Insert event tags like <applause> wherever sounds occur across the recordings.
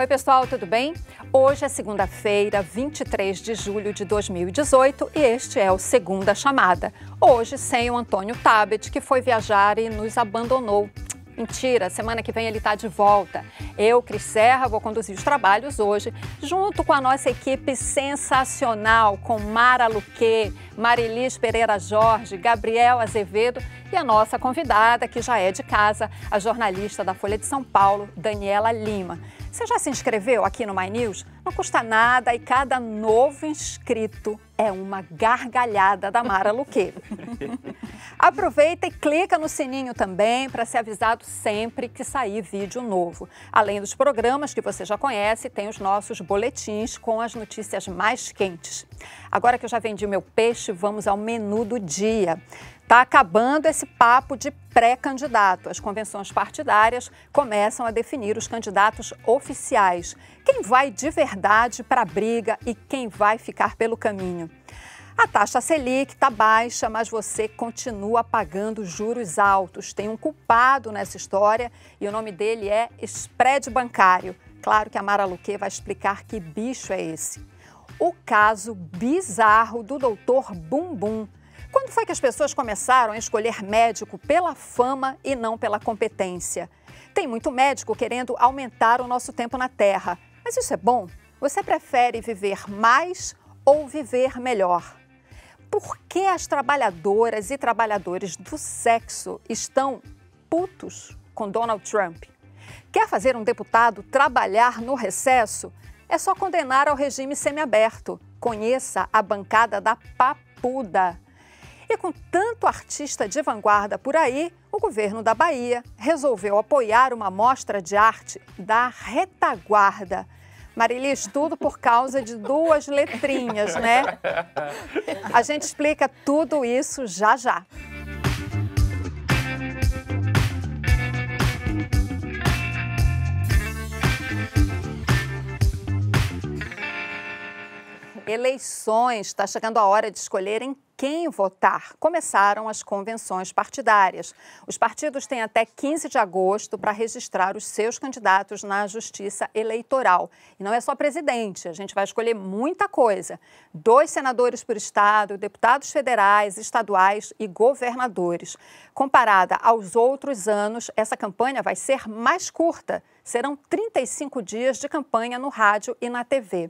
Oi, pessoal, tudo bem? Hoje é segunda-feira, 23 de julho de 2018 e este é o Segunda Chamada. Hoje sem o Antônio Tabet, que foi viajar e nos abandonou. Mentira, semana que vem ele está de volta. Eu, Cris Serra, vou conduzir os trabalhos hoje, junto com a nossa equipe sensacional, com Mara Luque, Marilis Pereira Jorge, Gabriel Azevedo e a nossa convidada, que já é de casa, a jornalista da Folha de São Paulo, Daniela Lima. Você já se inscreveu aqui no My News? Não custa nada e cada novo inscrito é uma gargalhada da Mara Luque. Aproveita e clica no sininho também para ser avisado sempre que sair vídeo novo. Além dos programas que você já conhece, tem os nossos boletins com as notícias mais quentes. Agora que eu já vendi meu peixe, vamos ao menu do dia. Está acabando esse papo de pré-candidato. As convenções partidárias começam a definir os candidatos oficiais. Quem vai de verdade para a briga e quem vai ficar pelo caminho. A taxa Selic está baixa, mas você continua pagando juros altos. Tem um culpado nessa história e o nome dele é spread bancário. Claro que a Mara Luque vai explicar que bicho é esse. O caso bizarro do doutor Bumbum quando foi que as pessoas começaram a escolher médico pela fama e não pela competência? Tem muito médico querendo aumentar o nosso tempo na Terra. Mas isso é bom? Você prefere viver mais ou viver melhor? Por que as trabalhadoras e trabalhadores do sexo estão putos com Donald Trump? Quer fazer um deputado trabalhar no recesso? É só condenar ao regime semiaberto. Conheça a bancada da Papuda. E com tanto artista de vanguarda por aí, o governo da Bahia resolveu apoiar uma mostra de arte da retaguarda. Marilis, tudo por causa de duas letrinhas, né? <laughs> A gente explica tudo isso já já. Eleições, está chegando a hora de escolher em quem votar. Começaram as convenções partidárias. Os partidos têm até 15 de agosto para registrar os seus candidatos na Justiça Eleitoral. E não é só presidente, a gente vai escolher muita coisa. Dois senadores por estado, deputados federais, estaduais e governadores. Comparada aos outros anos, essa campanha vai ser mais curta. Serão 35 dias de campanha no rádio e na TV.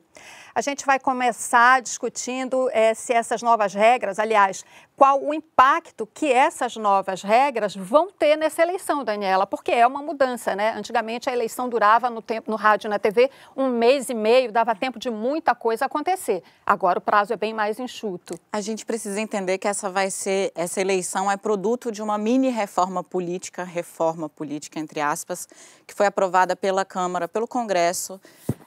A gente vai começar discutindo é, se essas novas regras, aliás, qual o impacto que essas novas regras vão ter nessa eleição, Daniela, porque é uma mudança, né? Antigamente a eleição durava no tempo no rádio e na TV um mês e meio, dava tempo de muita coisa acontecer. Agora o prazo é bem mais enxuto. A gente precisa entender que essa vai ser essa eleição é produto de uma mini reforma política, reforma política entre aspas, que foi aprovada pela Câmara, pelo Congresso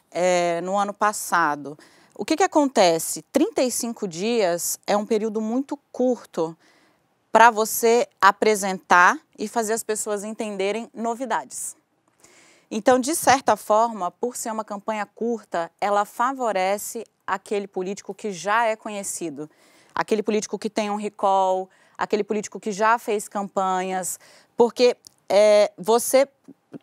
é, no ano passado. O que, que acontece? 35 dias é um período muito curto para você apresentar e fazer as pessoas entenderem novidades. Então, de certa forma, por ser uma campanha curta, ela favorece aquele político que já é conhecido, aquele político que tem um recall, aquele político que já fez campanhas, porque é, você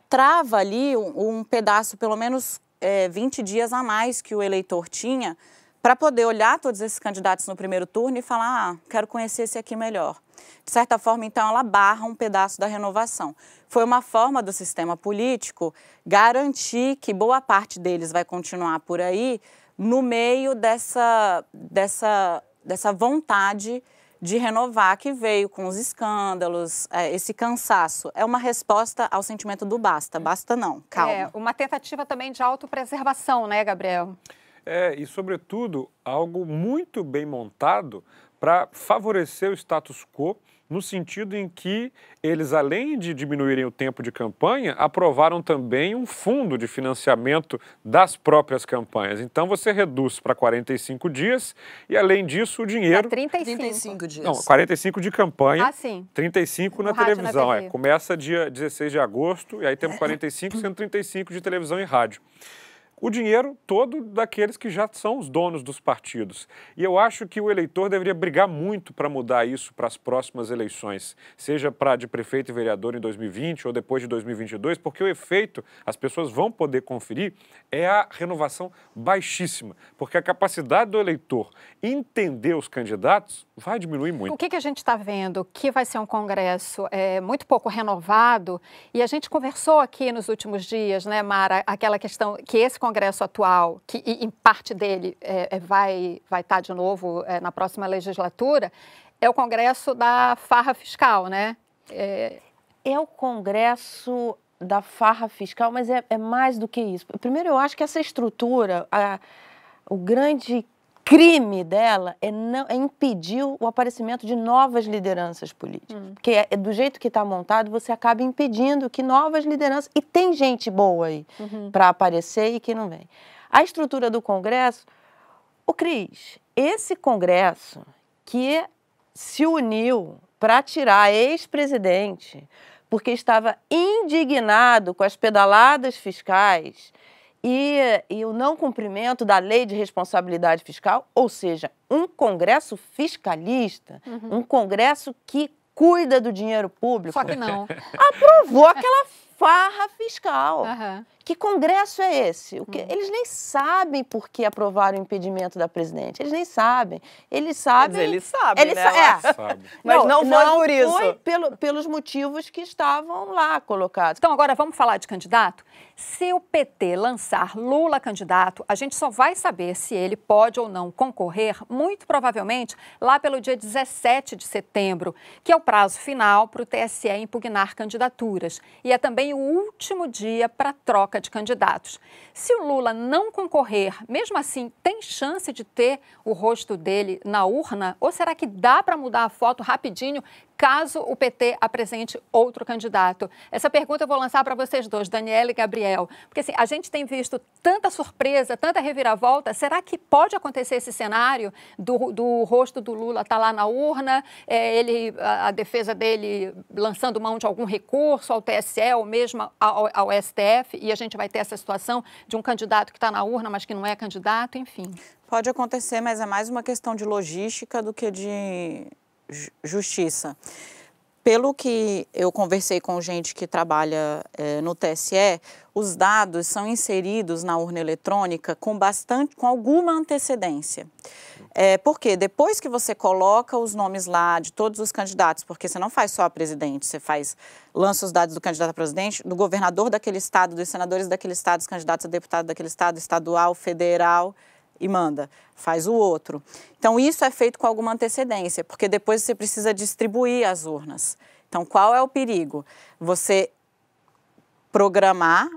trava ali um, um pedaço, pelo menos é, 20 dias a mais que o eleitor tinha para poder olhar todos esses candidatos no primeiro turno e falar, ah, quero conhecer esse aqui melhor. De certa forma, então, ela barra um pedaço da renovação. Foi uma forma do sistema político garantir que boa parte deles vai continuar por aí no meio dessa, dessa, dessa vontade de renovar que veio com os escândalos, é, esse cansaço. É uma resposta ao sentimento do basta, basta não, calma. É, uma tentativa também de autopreservação, né, Gabriel? É, e sobretudo algo muito bem montado para favorecer o status quo no sentido em que eles, além de diminuírem o tempo de campanha, aprovaram também um fundo de financiamento das próprias campanhas. Então você reduz para 45 dias e, além disso, o dinheiro. É 35. 35 dias. Não, 45 de campanha. Ah, sim. 35 na televisão. Na é, começa dia 16 de agosto e aí temos 45, 135 de televisão e rádio. O dinheiro todo daqueles que já são os donos dos partidos. E eu acho que o eleitor deveria brigar muito para mudar isso para as próximas eleições, seja para de prefeito e vereador em 2020 ou depois de 2022, porque o efeito, as pessoas vão poder conferir, é a renovação baixíssima, porque a capacidade do eleitor entender os candidatos vai diminuir muito. O que, que a gente está vendo? Que vai ser um Congresso é, muito pouco renovado, e a gente conversou aqui nos últimos dias, né, Mara, aquela questão que esse Congresso atual, que em parte dele é, é, vai vai estar tá de novo é, na próxima legislatura, é o Congresso da farra fiscal, né? É, é o Congresso da farra fiscal, mas é, é, mais do que isso. Primeiro, eu acho que essa estrutura, a, o grande crime dela é, não, é impedir o aparecimento de novas lideranças políticas. Hum. Porque é, do jeito que está montado, você acaba impedindo que novas lideranças. E tem gente boa aí uhum. para aparecer e que não vem. A estrutura do Congresso. O Cris, esse Congresso que se uniu para tirar ex-presidente porque estava indignado com as pedaladas fiscais e, e, o não cumprimento da lei de responsabilidade fiscal, ou seja, um Congresso fiscalista, uhum. um Congresso que cuida do dinheiro público. Só que não. <laughs> Aprovou aquela farra fiscal. Uhum. Que congresso é esse? O que, uhum. Eles nem sabem por que aprovaram o impedimento da presidente. Eles nem sabem. Eles sabem. Mas eles sabem, eles né? Sa é. Sabe. Mas não, não foi não por isso. Foi pelo, pelos motivos que estavam lá colocados. Então, agora vamos falar de candidato? Se o PT lançar Lula candidato, a gente só vai saber se ele pode ou não concorrer, muito provavelmente, lá pelo dia 17 de setembro, que é o prazo final para o TSE impugnar candidaturas. E é também o último dia para troca de candidatos. Se o Lula não concorrer, mesmo assim, tem chance de ter o rosto dele na urna? Ou será que dá para mudar a foto rapidinho caso o PT apresente outro candidato? Essa pergunta eu vou lançar para vocês dois, Daniela e Gabriel. Porque assim, a gente tem visto tanta surpresa, tanta reviravolta. Será que pode acontecer esse cenário do, do rosto do Lula estar tá lá na urna, é, ele, a, a, defesa dele lançando mão de algum recurso ao TSE ou mesmo ao, ao STF, e a gente vai ter essa situação de um candidato que está na urna, mas que não é candidato, enfim? Pode acontecer, mas é mais uma questão de logística do que de justiça. Pelo que eu conversei com gente que trabalha é, no TSE, os dados são inseridos na urna eletrônica com bastante, com alguma antecedência. É, porque depois que você coloca os nomes lá de todos os candidatos, porque você não faz só a presidente, você faz lança os dados do candidato a presidente, do governador daquele estado, dos senadores daquele estado, dos candidatos a deputado daquele estado, estadual, federal, e manda, faz o outro. Então, isso é feito com alguma antecedência, porque depois você precisa distribuir as urnas. Então, qual é o perigo? Você programar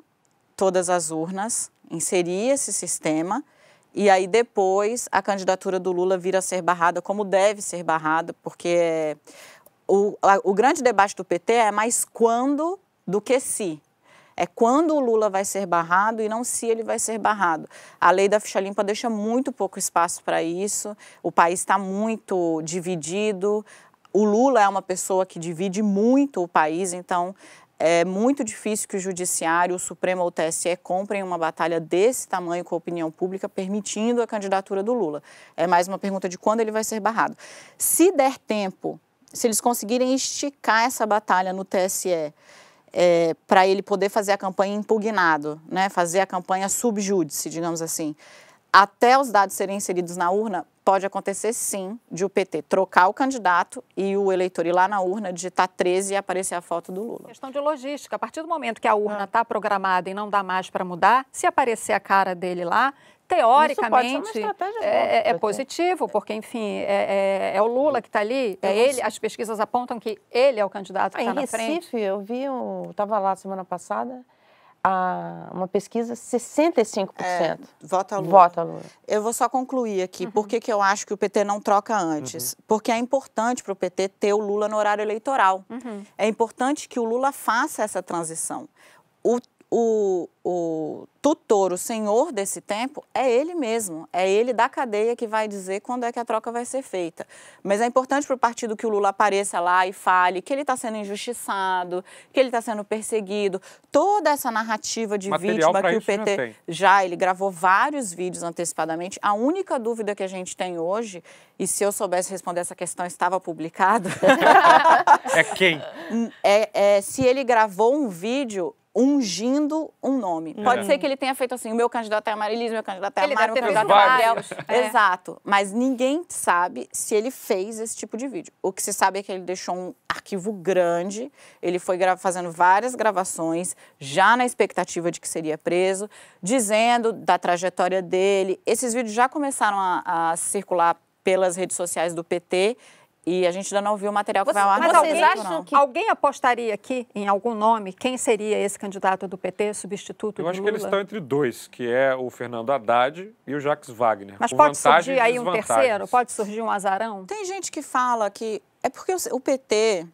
todas as urnas, inserir esse sistema, e aí depois a candidatura do Lula vir a ser barrada como deve ser barrada, porque o, a, o grande debate do PT é mais quando do que se é quando o Lula vai ser barrado e não se ele vai ser barrado. A lei da ficha limpa deixa muito pouco espaço para isso, o país está muito dividido, o Lula é uma pessoa que divide muito o país, então é muito difícil que o Judiciário, o Supremo ou o TSE comprem uma batalha desse tamanho com a opinião pública, permitindo a candidatura do Lula. É mais uma pergunta de quando ele vai ser barrado. Se der tempo, se eles conseguirem esticar essa batalha no TSE, é, para ele poder fazer a campanha impugnado, né, fazer a campanha subjúdice, digamos assim. Até os dados serem inseridos na urna, pode acontecer sim de o PT trocar o candidato e o eleitor ir lá na urna, digitar 13 e aparecer a foto do Lula. Questão de logística. A partir do momento que a urna está ah. programada e não dá mais para mudar, se aparecer a cara dele lá, teoricamente é, é, positivo, porque, enfim, é, é, é o Lula que está ali, é ele, as pesquisas apontam que ele é o candidato que está ah, na frente. Em Recife, eu vi, estava lá semana passada, a, uma pesquisa, 65% é, vota Lula. Vota Lula. Eu vou só concluir aqui. Uhum. Por que, que eu acho que o PT não troca antes? Uhum. Porque é importante para o PT ter o Lula no horário eleitoral. Uhum. É importante que o Lula faça essa transição. O o, o tutor, o senhor desse tempo, é ele mesmo. É ele da cadeia que vai dizer quando é que a troca vai ser feita. Mas é importante para o partido que o Lula apareça lá e fale que ele está sendo injustiçado, que ele está sendo perseguido. Toda essa narrativa de Material vítima que o PT já, ele gravou vários vídeos antecipadamente. A única dúvida que a gente tem hoje, e se eu soubesse responder essa questão, estava publicado, <laughs> É quem? é, é se ele gravou um vídeo ungindo um nome. Pode É. ser que ele tenha feito assim, o meu candidato é a Marilise, meu candidato é Ele a Mara, o deve meu candidato é. É. Exato. Mas ninguém sabe se ele fez esse tipo de vídeo. O que se sabe é que ele deixou um arquivo grande, ele foi gra- fazendo várias gravações, já na expectativa de que seria preso, dizendo da trajetória dele. Esses vídeos já começaram a, a circular pelas redes sociais do PT e a gente ainda não viu o material que Você- vai ao ar mas no vocês acham não. que- Alguém apostaria aqui em algum nome? Quem seria esse candidato do PT, substituto Eu do acho que Lula? eles estão entre dois, que é o Fernando Haddad e o Jacques Wagner. Mas com pode surgir aí um terceiro? Pode surgir um azarão? Tem gente que fala que é porque o- o PT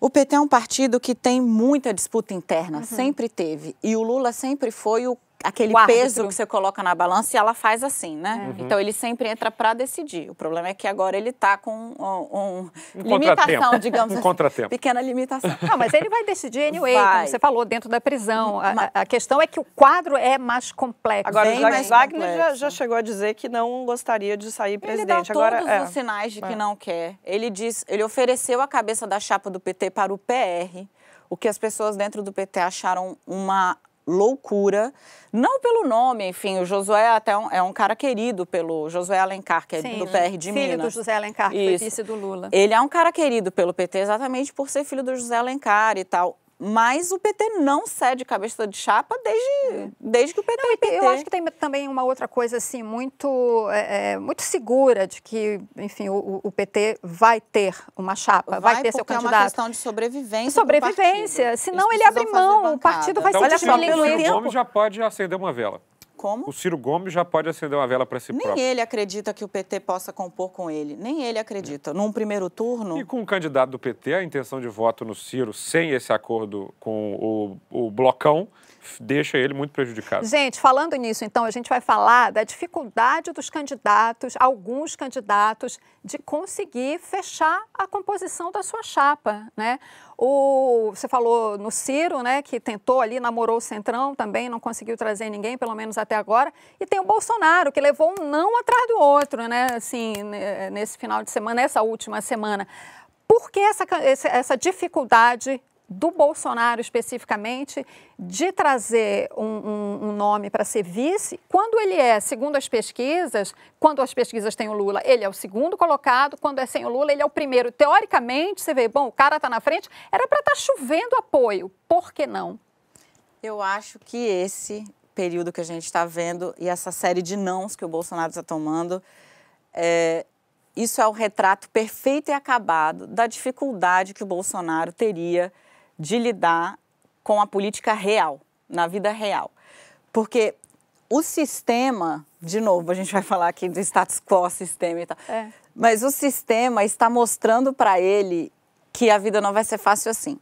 o PT é um partido que tem muita disputa interna, sempre teve. E o Lula sempre foi o, aquele peso que você coloca na balança e ela faz assim, né? Então ele sempre entra para decidir. O problema é que agora ele está com um, um Um limitação, digamos Um assim. contratempo. Pequena limitação. Não, mas ele vai decidir anyway, Vai. como você falou, dentro da prisão. A, a- questão é que o quadro é mais complexo. Agora, Bem o Wagner já, já chegou a dizer que não gostaria de sair Ele dá presidente. todos Agora, é. os sinais de que É. não quer. Ele diz, ele ofereceu a cabeça da chapa do PT para o PR, o que as pessoas dentro do PT acharam uma loucura. Não pelo nome, enfim, o Josué até um- é um cara querido pelo Josué Alencar, que é Sim, do PR de filho Minas. do José Alencar, que foi vice do Lula. Ele é um cara querido pelo PT exatamente por ser filho do José Alencar e tal. Mas o PT não cede cabeça de chapa desde, desde que o PT é PT. Eu acho que tem também uma outra coisa assim muito, é, é, muito segura de que, enfim, o, o PT vai ter uma chapa, vai, ter seu porque é uma candidato. questão de sobrevivência. sobrevivência, senão Eles ele abre mão, o partido vai bancada. se diminuir. pelo O Gomes já pode acender uma vela. Como? O Ciro Gomes já pode acender uma vela para si Nem próprio. ele acredita que o PT possa compor com ele. Nem ele acredita. Num primeiro turno, E com o candidato do PT, a intenção de voto no Ciro, sem esse acordo com o, o blocão, deixa ele muito prejudicado. Gente, falando nisso, então, a gente vai falar da dificuldade dos candidatos, alguns candidatos, de conseguir fechar a composição da sua chapa, né? O, você falou no Ciro, né, que tentou ali, namorou o Centrão também, não conseguiu trazer ninguém, pelo menos até agora. E tem o Bolsonaro, que levou um não atrás do outro, né, assim, ne- nesse final de semana, nessa última semana. Por que essa, essa dificuldade do Bolsonaro especificamente de trazer um, um- um nome para ser vice, quando ele é, segundo as pesquisas, quando as pesquisas têm o Lula, ele é o segundo colocado, quando é sem o Lula, ele é o primeiro. Teoricamente, você vê, bom, o cara está na frente, era para estar chovendo apoio. Por que não? eu acho que esse período que a gente está vendo e essa série de nãos que o Bolsonaro está tomando, é, isso é o retrato perfeito e acabado da dificuldade que o Bolsonaro teria de lidar com a política real, na vida real. Porque o sistema, de novo, a gente vai falar aqui do status quo, sistema e tal, É. mas o sistema está mostrando para ele que a vida não vai ser fácil assim.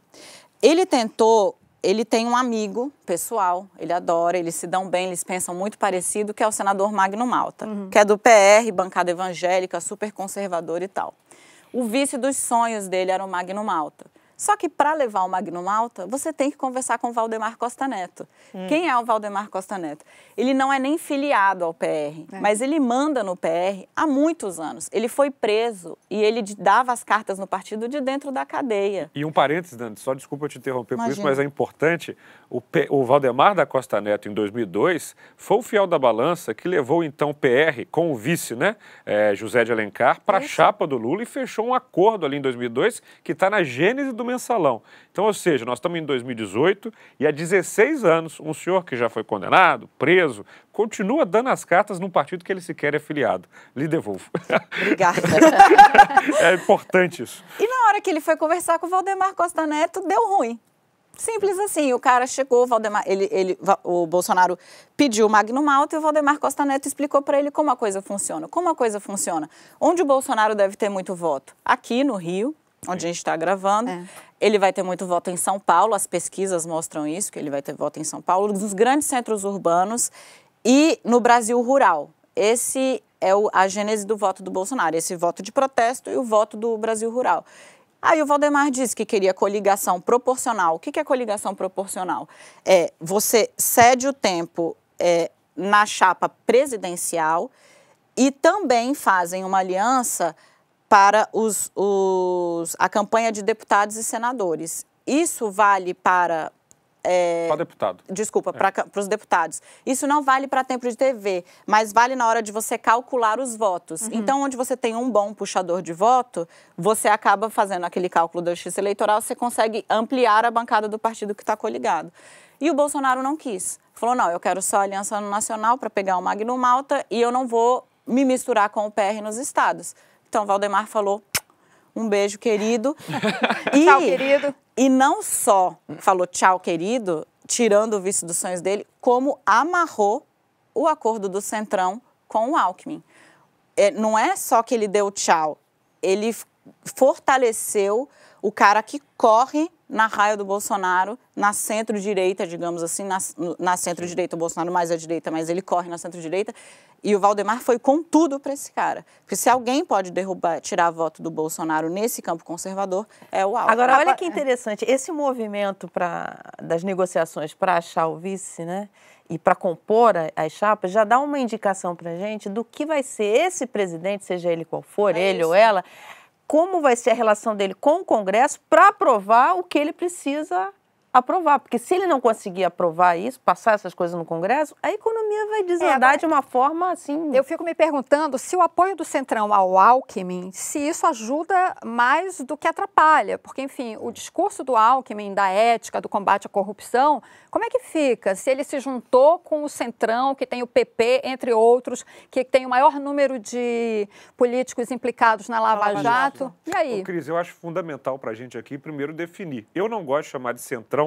Ele tentou, ele tem um amigo pessoal, ele adora, eles se dão bem, eles pensam muito parecido, que é o senador Magno Malta, que é do PR, bancada evangélica, super conservador e tal. O vice dos sonhos dele era o Magno Malta. Só que para levar o Magno Malta, você tem que conversar com o Valdemar Costa Neto. Quem é o Valdemar Costa Neto? Ele não é nem filiado ao PR, mas ele manda no PR há muitos anos. Ele foi preso e ele dava as cartas no partido de dentro da cadeia. E um parênteses, Dani, só desculpa te interromper por isso, Imagina. mas é importante. O, P- o Valdemar da Costa Neto, em 2002, foi o fiel da balança que levou então o PR com o vice, né, eh, José de Alencar, para a chapa do Lula e fechou um acordo ali em 2002 que está na gênese do mensalão. Então, ou seja, nós estamos em 2018 e há 16 anos, um senhor que já foi condenado, preso, continua dando as cartas num partido que ele sequer é filiado. Lhe devolvo. Obrigada. <laughs> é importante isso. E na hora que ele foi conversar com o Valdemar Costa Neto, deu ruim. Simples assim, o cara chegou, o Valdemar, ele, ele, o Bolsonaro pediu o Magno Malta e o Valdemar Costa Neto explicou para ele como a coisa funciona. Como a coisa funciona? Onde o Bolsonaro deve ter muito voto? Aqui no Rio, onde a gente está gravando. É. Ele vai ter muito voto em São Paulo, as pesquisas mostram isso, que ele vai ter voto em São Paulo, nos grandes centros urbanos e no Brasil rural. Esse é o, a gênese do voto do Bolsonaro, esse voto de protesto e o voto do Brasil rural. Aí o Valdemar disse que queria coligação proporcional. O que é coligação proporcional? É você cede o tempo é, na chapa presidencial e também fazem uma aliança para os, os, a campanha de deputados e senadores. Isso vale para é, Só deputado. Desculpa, para os deputados. Isso não vale para tempo de TV, mas vale na hora de você calcular os votos. Então, onde você tem um bom puxador de voto, você acaba fazendo aquele cálculo da justiça eleitoral, você consegue ampliar a bancada do partido que está coligado. E o Bolsonaro não quis. Falou: não, eu quero só a Aliança Nacional para pegar o Magno Malta e eu não vou me misturar com o PR nos estados. Então, Valdemar falou: um beijo, querido. <laughs> e, Tchau, querido. E não só falou tchau, querido, tirando o vice dos sonhos dele, como amarrou o acordo do Centrão com o Alckmin. É, não é só que ele deu tchau, ele fortaleceu o cara que corre na raia do Bolsonaro, na centro-direita, digamos assim, na, na centro-direita, o Bolsonaro mais à direita, mas ele corre na centro-direita, e o Valdemar foi com tudo para esse cara. Porque se alguém pode derrubar, tirar voto do Bolsonaro nesse campo conservador, é o Alckmin. Agora, olha que interessante, esse movimento pra, das negociações para achar o vice, né? E para compor as chapas, já dá uma indicação para gente do que vai ser esse presidente, seja ele qual for, É ele isso. ou ela, como vai ser a relação dele com o Congresso para aprovar o que ele precisa aprovar. Porque se ele não conseguir aprovar isso, passar essas coisas no Congresso, a economia vai desandar agora- de uma forma assim. Eu fico me perguntando se o apoio do Centrão ao Alckmin, se isso ajuda mais do que atrapalha. Porque, enfim, o discurso do Alckmin, da ética, do combate à corrupção, como é que fica? Se ele se juntou com o Centrão, que tem o PP, entre outros, que tem o maior número de políticos implicados na Lava, Lava Jato. Jato. E aí? Ô, Cris, eu acho fundamental para a gente aqui, primeiro, definir. Eu não gosto de chamar de centrão,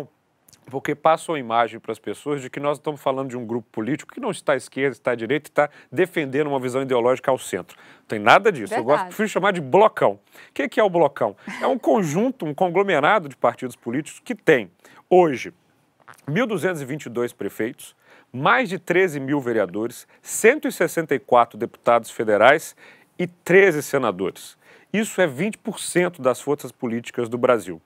porque passa uma imagem para as pessoas de que nós estamos falando de um grupo político que não está à esquerda, está à direita e está defendendo uma visão ideológica ao centro. Não tem nada disso. Eu gosto, Verdade. prefiro chamar de blocão. O que que é o blocão? É um conjunto, um conglomerado de partidos políticos que tem, hoje, 1.222 prefeitos, mais de 13 mil vereadores, 164 deputados federais e 13 senadores. Isso é 20% das forças políticas do Brasil.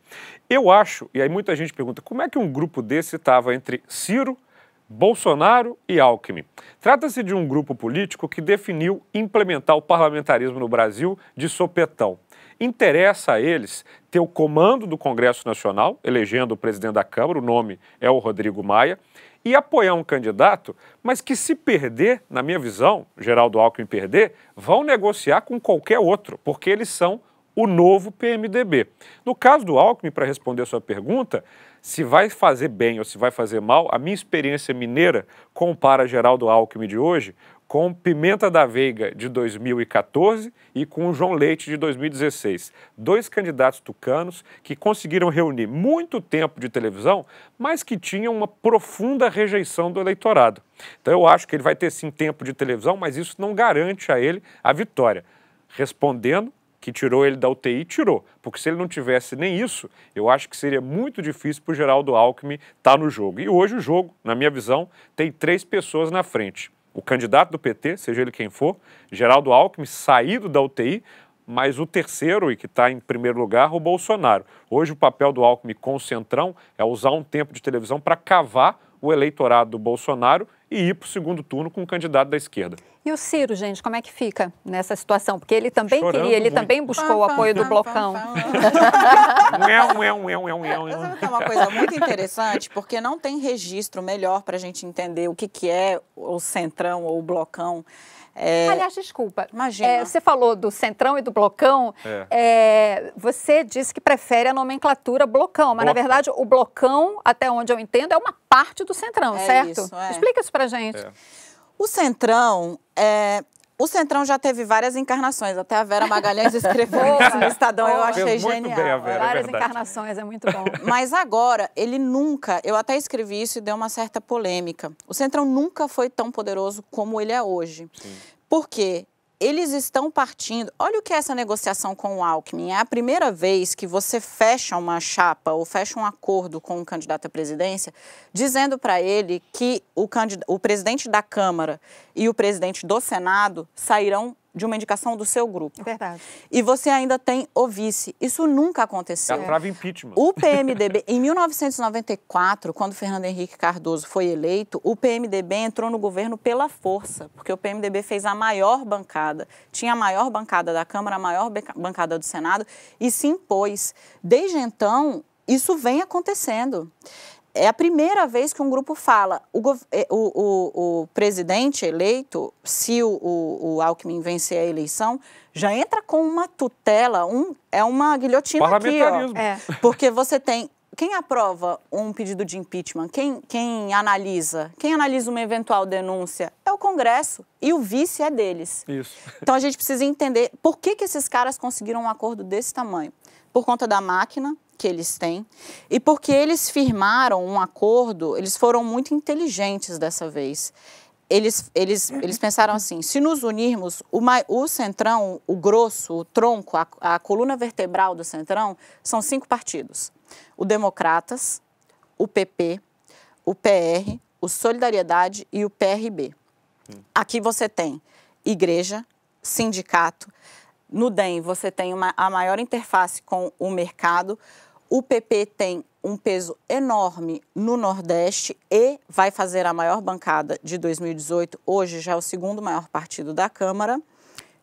Eu acho, e aí muita gente pergunta, como é que um grupo desse estava entre Ciro, Bolsonaro e Alckmin? Trata-se de um grupo político que definiu implementar o parlamentarismo no Brasil de sopetão. Interessa a eles ter o comando do Congresso Nacional, elegendo o presidente da Câmara, o nome é o Rodrigo Maia, e apoiar um candidato, mas que se perder, na minha visão, Geraldo Alckmin perder, vão negociar com qualquer outro, porque eles são o novo PMDB. No caso do Alckmin, para responder a sua pergunta, se vai fazer bem ou se vai fazer mal, a minha experiência mineira compara Geraldo Alckmin de hoje com Pimenta da Veiga de 2014 e com João Leite de 2016. Dois candidatos tucanos que conseguiram reunir muito tempo de televisão, mas que tinham uma profunda rejeição do eleitorado. Então eu acho que ele vai ter sim tempo de televisão, mas isso não garante a ele a vitória. Respondendo que tirou ele da UTI, tirou. Porque se ele não tivesse nem isso, eu acho que seria muito difícil para o Geraldo Alckmin estar no jogo. E hoje o jogo, na minha visão, tem três pessoas na frente. O candidato do PT, seja ele quem for, Geraldo Alckmin, saído da UTI, mas o terceiro, e que está em primeiro lugar, o Bolsonaro. Hoje o papel do Alckmin com o Centrão é usar um tempo de televisão para cavar o eleitorado do Bolsonaro e ir para o segundo turno com um candidato da esquerda. E o Ciro, gente, como é que fica nessa situação? Porque ele também Chorando queria, ele muito. também buscou o apoio do blocão. <laughs> Sabe que é uma coisa muito interessante, porque não tem registro melhor para a gente entender o que, que é o centrão ou o blocão. É, Aliás, desculpa. Imagina. É, você falou do centrão e do blocão. É. É, você disse que prefere a nomenclatura blocão, mas na Bloco. verdade o blocão, até onde eu entendo, é uma parte do centrão, É certo? isso, é. Explica isso pra gente. É. O Centrão, é, o Centrão já teve várias encarnações. Até a Vera Magalhães escreveu isso no Estadão, eu achei Fez muito genial. bem a Vera. é Várias verdade. encarnações, é muito bom. <laughs> Mas agora, ele nunca, eu até escrevi isso e deu uma certa polêmica. O Centrão nunca foi tão poderoso como ele é hoje. Porque eles estão partindo. Olha o que é essa negociação com o Alckmin. É a primeira vez que você fecha uma chapa ou fecha um acordo com um candidato à presidência, dizendo para ele que o, o presidente da Câmara e o presidente do Senado sairão de uma indicação do seu grupo. Verdade. E você ainda tem o vice. Isso nunca aconteceu. É a trava impeachment. O PMDB, em 1994, quando Fernando Henrique Cardoso foi eleito, o PMDB entrou no governo pela força, porque o PMDB fez a maior bancada, tinha a maior bancada da Câmara, a maior bancada do Senado e se impôs. Desde então, isso vem acontecendo é a primeira vez que um grupo fala. O, é, o, o, o presidente eleito, se o, o, Alckmin vencer a eleição, já entra com uma tutela, um, é uma guilhotina aqui, ó. É. <laughs> Porque você tem quem aprova um pedido de impeachment? Quem, quem analisa? Quem analisa uma eventual denúncia? É o Congresso. E o vice é deles. Isso. Então a gente precisa entender por que, que esses caras conseguiram um acordo desse tamanho. Por conta da máquina, que eles têm e porque eles firmaram um acordo, eles foram muito inteligentes dessa vez. Eles, eles, eles pensaram assim: se nos unirmos, o, o centrão, o grosso, o tronco, a, a coluna vertebral do centrão são cinco partidos: o Democratas, o PP, o PR, o Solidariedade e o PRB. Aqui você tem igreja, sindicato. No DEM, você tem uma, a maior interface com o mercado. O PP tem um peso enorme no Nordeste e vai fazer a maior bancada de 2018. Hoje já é o segundo maior partido da Câmara.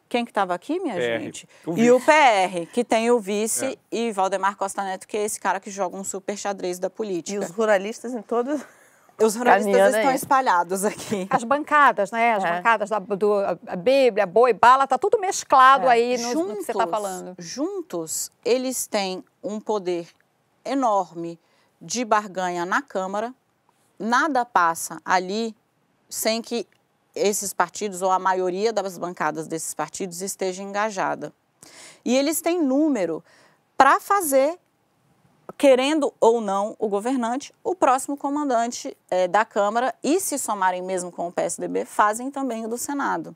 Quem que estava aqui, minha PR. gente? O e o PR, que tem o vice, é. e Valdemar Costa Neto, que é esse cara que joga um super xadrez da política. E os ruralistas em todos... Os ruralistas estão espalhados aqui. As bancadas, né? As é. bancadas da do, a Bíblia, boi, bala, tá tudo mesclado é. aí no, juntos, no que você está falando. Juntos, eles têm um poder enorme de barganha na Câmara. Nada passa ali sem que esses partidos, ou a maioria das bancadas desses partidos, esteja engajada. E eles têm número para fazer querendo ou não o governante, o próximo comandante é, da Câmara, e se somarem mesmo com o PSDB, fazem também o do Senado.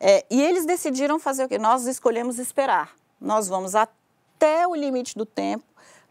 É, e eles decidiram fazer o quê? Nós escolhemos esperar. Nós vamos até o limite do tempo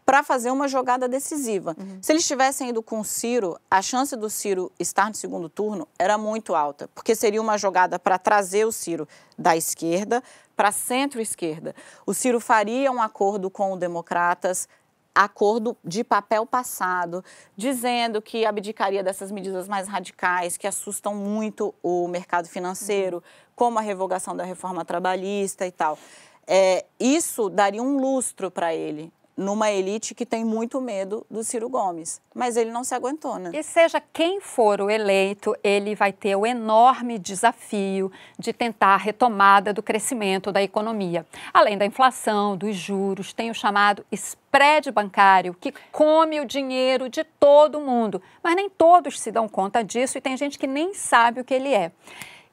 para fazer uma jogada decisiva. Uhum. Se eles tivessem ido com o Ciro, a chance do Ciro estar no segundo turno era muito alta, porque seria uma jogada para trazer o Ciro da esquerda para centro-esquerda. O Ciro faria um acordo com os democratas, acordo de papel passado, dizendo que abdicaria dessas medidas mais radicais que assustam muito o mercado financeiro, uhum. como a revogação da reforma trabalhista e tal. É, isso daria um lustro para ele numa elite que tem muito medo do Ciro Gomes. Mas ele não se aguentou, né? E seja quem for o eleito, ele vai ter o enorme desafio de tentar a retomada do crescimento da economia. Além da inflação, dos juros, tem o chamado spread bancário, que come o dinheiro de todo mundo. Mas nem todos se dão conta disso e tem gente que nem sabe o que ele é.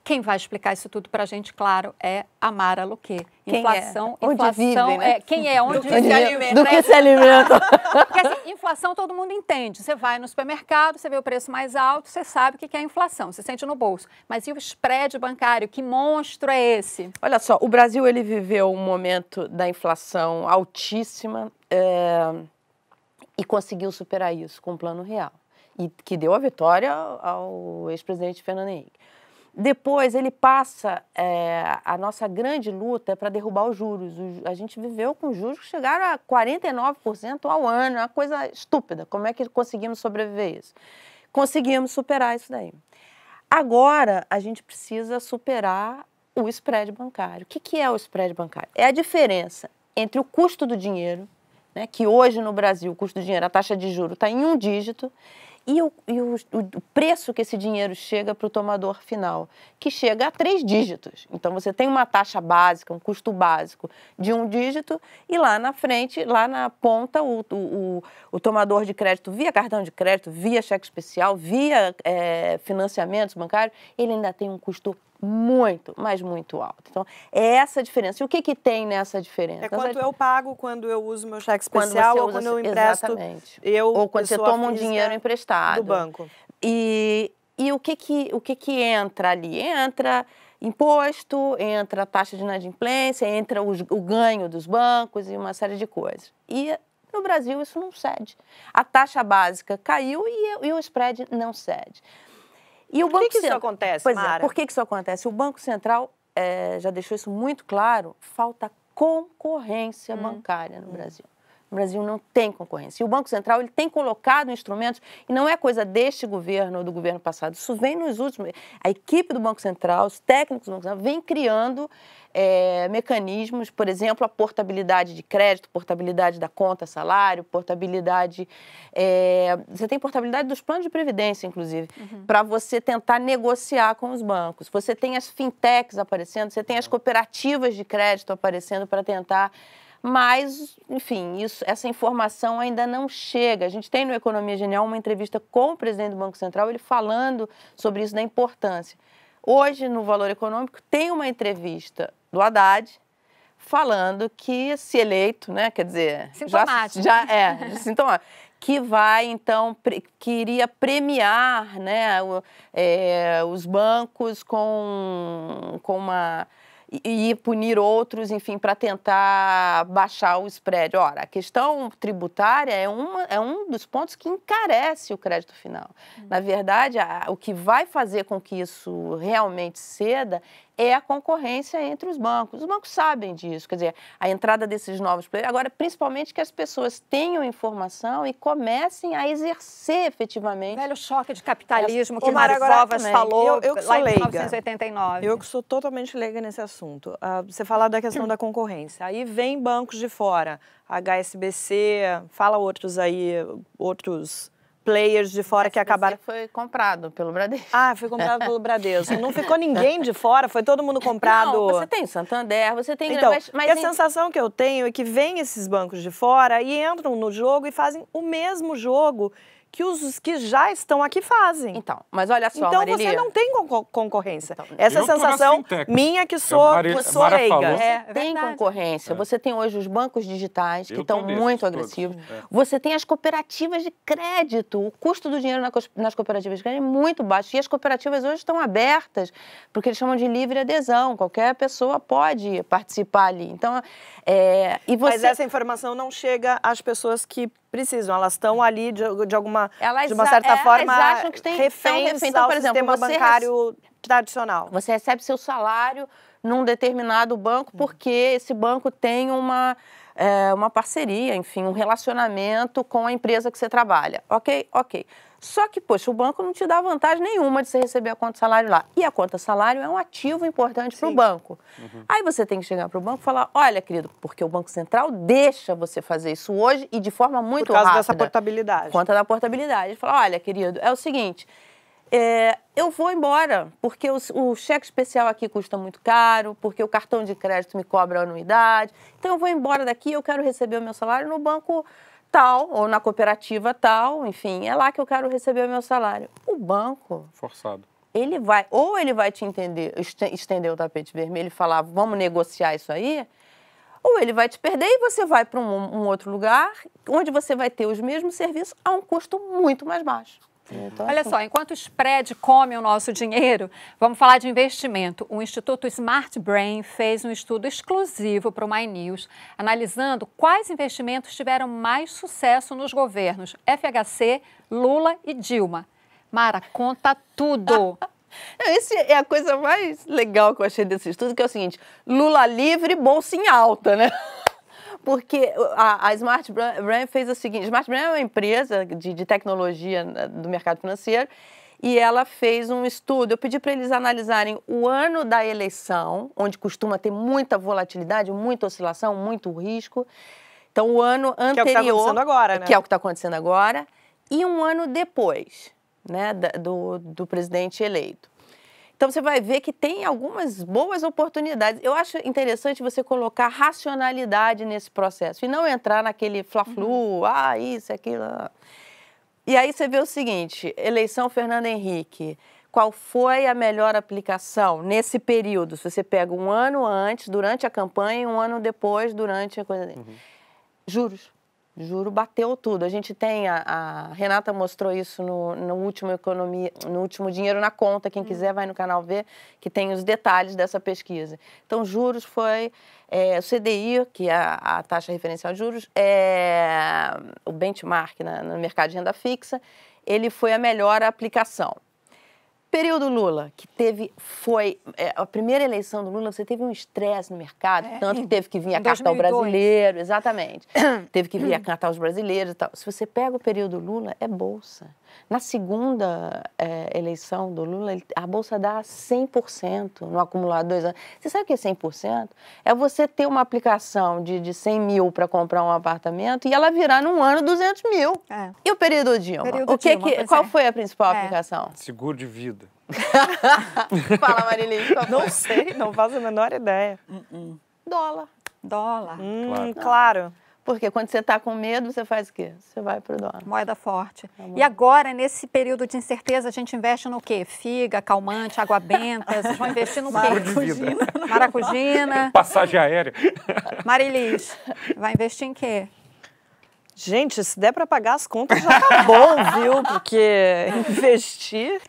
Quem vai explicar isso tudo para a gente, claro, é a Mara Luque. Inflação, é? inflação vive, né? é quem é, onde do se alimenta. Do que se alimenta. <laughs> Porque assim, inflação todo mundo entende. Você vai no supermercado, você vê o preço mais alto, você sabe o que é inflação, você sente no bolso. Mas e o spread bancário? Que monstro é esse? Olha só, o Brasil ele viveu um momento da inflação altíssima é, e conseguiu superar isso com o plano real. E que deu a vitória ao ex-presidente Fernando Henrique. Depois ele passa, é, a nossa grande luta para derrubar os juros. a gente viveu com juros que chegaram a 49% ao ano, é uma coisa estúpida. Como é que conseguimos sobreviver isso? Conseguimos superar isso daí. Agora a gente precisa superar o spread bancário. O que, que é o spread bancário? É a diferença entre o custo do dinheiro, né, que hoje no Brasil o custo do dinheiro, a taxa de juro está em um dígito, e o, e o, o preço que esse dinheiro chega para o tomador final, que chega a três dígitos. Então você tem uma taxa básica, um custo básico de um dígito, e lá na frente, lá na ponta, o, o, o tomador de crédito via cartão de crédito, via cheque especial, via é, financiamentos bancários, ele ainda tem um custo muito, mas muito alto. Então, é essa a diferença. E o que, que tem nessa diferença? É quanto eu pago quando eu uso meu cheque especial quando ou quando eu empresto. Exatamente. Eu, ou quando você toma um dinheiro emprestado. Do banco. E, e o, que, que, o que, que entra ali? Entra imposto, entra a taxa de inadimplência, entra o, o ganho dos bancos e uma série de coisas. E no Brasil isso não cede. A taxa básica caiu e, e o spread não cede. E o Por que, que isso acontece, pois Mara? É, por que, que isso acontece? O Banco Central é, já deixou isso muito claro, falta concorrência hum. bancária no hum. Brasil. O Brasil não tem concorrência. E o Banco Central ele tem colocado instrumentos, e não é coisa deste governo ou do governo passado, isso vem nos últimos. A equipe do Banco Central, os técnicos do Banco Central, vem criando é, mecanismos, por exemplo, a portabilidade de crédito, portabilidade da conta salário, portabilidade. É, você tem portabilidade dos planos de previdência, inclusive, uhum. para você tentar negociar com os bancos. Você tem as fintechs aparecendo, você tem as cooperativas de crédito aparecendo para tentar mas, enfim, isso, essa informação ainda não chega. A gente tem no Economia Genial uma entrevista com o presidente do Banco Central, ele falando sobre isso, da importância. Hoje, no Valor Econômico, tem uma entrevista do Haddad falando que, se eleito, né, quer dizer... Sintomático. Já, já é, sintomático que vai, então, pre, queria premiar né, o, é, os bancos com, com uma e, punir outros, enfim, para tentar baixar o spread. Ora, a questão tributária é, uma, é um dos pontos que encarece o crédito final. Uhum. Na verdade, a, o que vai fazer com que isso realmente ceda é a concorrência entre os bancos. Os bancos sabem disso, quer dizer, a entrada desses novos players. Agora, principalmente que as pessoas tenham informação e comecem a exercer efetivamente. O velho choque de capitalismo que o Mário Covas falou eu, eu que sou lá leiga. em 1989. Eu que sou totalmente leiga nesse assunto. Uh, você fala da questão da concorrência. Aí vem bancos de fora, HSBC, fala outros aí, outros players de fora que acabaram. foi comprado pelo Bradesco. Ah, foi comprado pelo Bradesco. Não ficou <laughs> ninguém de fora, foi todo mundo comprado. Não, você tem Santander, você tem. Então, mas, mas a sensação que eu tenho é que vem esses bancos de fora e entram no jogo e fazem o mesmo jogo que os que já estão aqui fazem. Então, mas olha só, Então você não tem concorrência. Então, Essa é a sensação minha que sou, Mari, sou Mara leiga. É, é tem concorrência. É. Você tem hoje os bancos digitais, que estão muito agressivos. É. Você tem as cooperativas de crédito. O custo do dinheiro nas cooperativas de crédito é muito baixo. E as cooperativas hoje estão abertas, porque eles chamam de livre adesão. Qualquer pessoa pode participar ali. Então, é, e você... Mas essa informação não chega às pessoas que precisam, elas estão ali de, de alguma elas, de uma certa é, forma acham que tem, reféns então, por exemplo, sistema bancário tradicional. Você recebe seu salário num determinado banco porque esse banco tem uma é, uma parceria, enfim, um relacionamento com a empresa que você trabalha. Ok? Ok. Só que, poxa, o banco não te dá vantagem nenhuma de você receber a conta salário lá. E a conta salário é um ativo importante para o banco. Uhum. Aí você tem que chegar para o banco e falar: olha, querido, porque o Banco Central deixa você fazer isso hoje e de forma muito rápida. Por causa rápida, dessa portabilidade. Conta da portabilidade. Ele fala: olha, querido, é o seguinte. É, eu vou embora, porque o, o, cheque especial aqui custa muito caro, porque o cartão de crédito me cobra anuidade. Então eu vou embora daqui, eu quero receber o meu salário no banco tal, ou na cooperativa tal, enfim, é lá que eu quero receber o meu salário. O banco. Forçado. Ele vai, ou ele vai te entender, estender o tapete vermelho e falar, vamos negociar isso aí, ou ele vai te perder e você vai para um, um outro lugar onde você vai ter os mesmos serviços a um custo muito mais baixo. Então, Olha assim... só, enquanto o spread come o nosso dinheiro, vamos falar de investimento. O Instituto Smart Brain fez um estudo exclusivo para o My News, analisando quais investimentos tiveram mais sucesso nos governos FHC, Lula e Dilma. Mara, conta tudo. <laughs> Essa é a coisa mais legal que eu achei desse estudo, que é o seguinte: Lula livre, bolsa em alta, né? Porque a, a Smart Brand fez o seguinte: Smart Brand é uma empresa de, de tecnologia né, do mercado financeiro e ela fez um estudo. Eu pedi para eles analisarem o ano da eleição, onde costuma ter muita volatilidade, muita oscilação, muito risco. Então, o ano anterior. Que é o que está acontecendo agora, né? Que é o que está acontecendo agora. E um ano depois, né, do, do presidente eleito. Então você vai ver que tem algumas boas oportunidades. Eu acho interessante você colocar racionalidade nesse processo e não entrar naquele fla-flu, uhum. ah, isso, aquilo. E aí você vê o seguinte: eleição Fernando Henrique. Qual foi a melhor aplicação nesse período? Se você pega um ano antes, durante a campanha, e um ano depois, durante a coisa. Uhum. Juros Juro bateu tudo. A gente tem, a, a Renata mostrou isso no, no, último economia, no último Dinheiro na Conta. Quem quiser vai no canal ver, que tem os detalhes dessa pesquisa. Então, juros foi é, o CDI, que é a, a, taxa referencial de juros, é o benchmark na, no mercado de renda fixa, ele foi a melhor aplicação. Período Lula, que teve, foi é, a primeira eleição do Lula, você teve um estresse no mercado, é, tanto que teve que vir a cartar o brasileiro, exatamente. <clears throat> teve que vir a cartar os brasileiros e tal. Se você pega o período Lula, é bolsa. Na segunda é, eleição do Lula, a bolsa dá 100% no acumulado dois anos. Você sabe o que é 100%? É você ter uma aplicação de, de 100 mil para comprar um apartamento e ela virar num ano 200 mil. É. E o período Dilma? Período o que, Dilma, que qual é. foi a principal é. aplicação? Seguro de vida. <laughs> Fala, Marilinha. Não sei, não faço a menor ideia. Uh -uh. Dólar. Dólar. Hum, claro. claro. Porque quando você está com medo, você faz o quê? Você vai para o dólar. Moeda forte. Tá e agora, nesse período de incerteza, a gente investe no quê? Figa, calmante, água benta. Vocês vão investir no quê? Maracujina. Maracujina. <laughs> Passagem aérea. Marilis, vai investir em quê? Gente, se der para pagar as contas já tá bom, viu? Porque investir...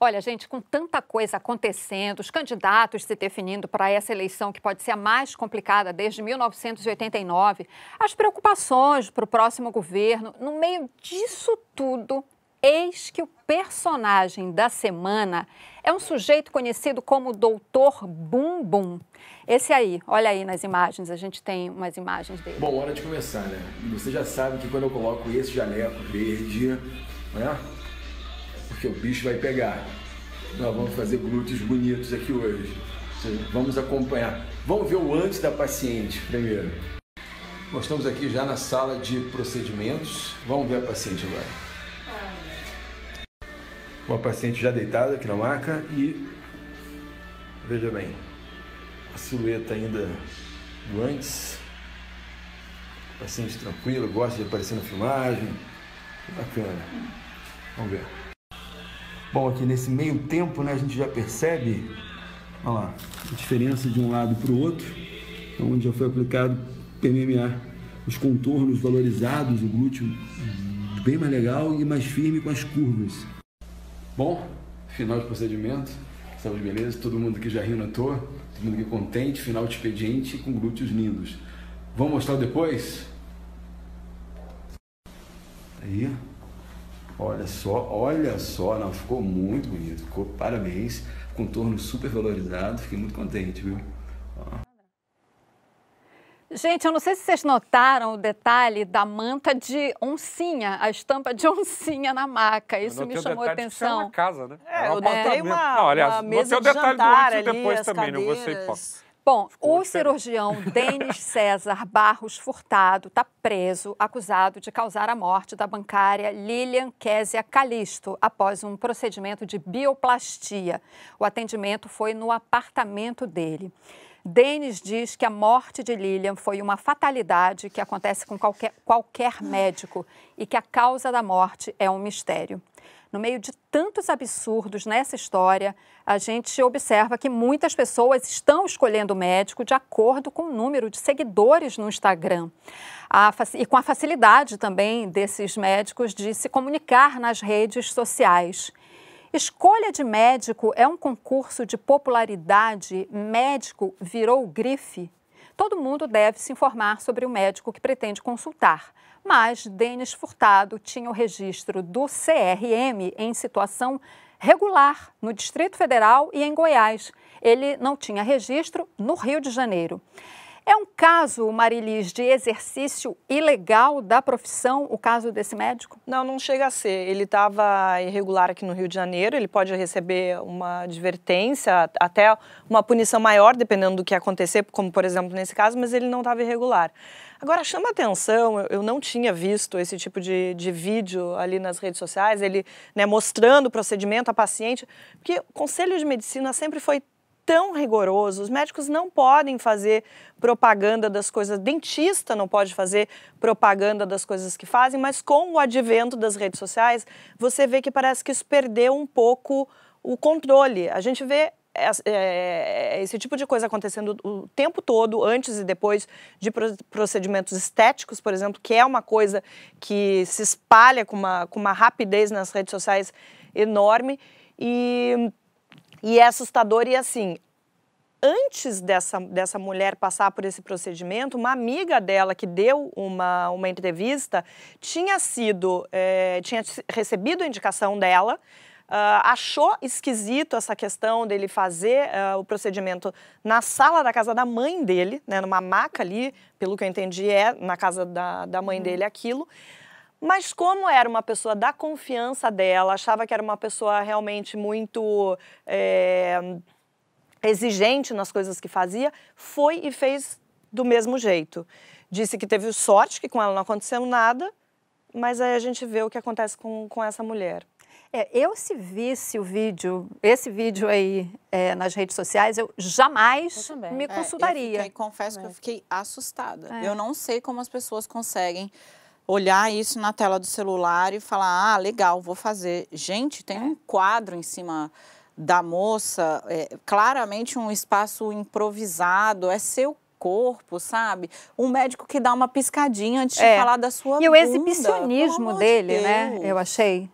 Olha, gente, com tanta coisa acontecendo, os candidatos se definindo para essa eleição que pode ser a mais complicada desde 1989, as preocupações para o próximo governo, no meio disso tudo, eis que o personagem da semana é um sujeito conhecido como Doutor Bum Bum. Esse aí, olha aí nas imagens, a gente tem umas imagens dele. Bom, hora de começar, né? Você já sabe que quando eu coloco esse jaleco verde, né? Porque o bicho vai pegar. Nós vamos fazer glúteos bonitos aqui hoje. Vamos acompanhar. Vamos ver o antes da paciente primeiro. Nós estamos aqui já na sala de procedimentos. Vamos ver a paciente agora. Uma paciente já deitada aqui na maca e veja bem, a silhueta ainda do antes. Paciente tranquilo, gosta de aparecer na filmagem. Bacana. Vamos ver. Bom, aqui nesse meio tempo, né, a gente já percebe, a diferença de um lado para o outro, onde já foi aplicado PMMA, os contornos valorizados, o glúteo bem mais legal e mais firme com as curvas. Bom, final de procedimento, saúde beleza, todo mundo aqui já rindo à toa, todo mundo aqui contente, final de expediente com glúteos lindos. Vamos mostrar depois? Aí, Olha só, olha só, não, ficou muito bonito, ficou parabéns, contorno super valorizado, fiquei muito contente, viu? Ó. Gente, eu não sei se vocês notaram o detalhe da manta de oncinha, a estampa de <laughs> oncinha na maca. Isso me chamou a atenção. Isso é uma casa, né? É, é eu notei uma, não, aliás, uma mesa de jantar antes ali, depois também, cadeiras. não vou ser hipócrita. Bom, o cirurgião Denis César Barros Furtado está preso, acusado de causar a morte da bancária Lilian Késia Calisto após um procedimento de bioplastia. O atendimento foi no apartamento dele. Denis diz que a morte de Lilian foi uma fatalidade que acontece com qualquer, qualquer médico e que a causa da morte é um mistério. No meio de tantos absurdos nessa história, a gente observa que muitas pessoas estão escolhendo o médico de acordo com o número de seguidores no Instagram. A, e com a facilidade também desses médicos de se comunicar nas redes sociais. Escolha de médico é um concurso de popularidade. Médico virou grife. Todo mundo deve se informar sobre o médico que pretende consultar mas Denis Furtado tinha o registro do CRM em situação regular no Distrito Federal e em Goiás. Ele não tinha registro no Rio de Janeiro. É um caso, Marilis, de exercício ilegal da profissão, o caso desse médico? Não, não chega a ser. Ele estava irregular aqui no Rio de Janeiro, ele pode receber uma advertência, até uma punição maior, dependendo do que acontecer, como por exemplo nesse caso, mas ele não estava irregular. Agora, chama atenção, eu não tinha visto esse tipo de, de vídeo ali nas redes sociais, ele né, mostrando o procedimento a paciente, porque o Conselho de Medicina sempre foi tão rigoroso. Os médicos não podem fazer propaganda das coisas, dentista não pode fazer propaganda das coisas que fazem, mas com o advento das redes sociais, você vê que parece que isso perdeu um pouco o controle. A gente vê é, esse tipo de coisa acontecendo o tempo todo, antes e depois de procedimentos estéticos, por exemplo, que é uma coisa que se espalha com uma, com uma rapidez nas redes sociais enorme. E, e é assustador. E assim, antes dessa, dessa mulher passar por esse procedimento, uma amiga dela que deu uma, uma entrevista tinha sido, é, tinha recebido a indicação dela, Uh, achou esquisito essa questão dele fazer uh, o procedimento na sala da casa da mãe dele, né, numa maca ali, pelo que eu entendi, é na casa da, da mãe uhum. dele aquilo. Mas como era uma pessoa da confiança dela, achava que era uma pessoa realmente muito é, exigente nas coisas que fazia, foi e fez do mesmo jeito. Disse que teve sorte, que com ela não aconteceu nada, mas aí a gente vê o que acontece com, com essa mulher. É, eu se visse o vídeo, esse vídeo aí é, nas redes sociais, eu jamais eu me consultaria. É, eu fiquei, confesso que eu fiquei assustada. É. Eu não sei como as pessoas conseguem olhar isso na tela do celular e falar, ah, legal, vou fazer. Gente, tem um quadro em cima da moça, é, claramente um espaço improvisado, é seu corpo, sabe? Um médico que dá uma piscadinha antes é. de falar da sua E o exibicionismo dele, de né? Eu achei.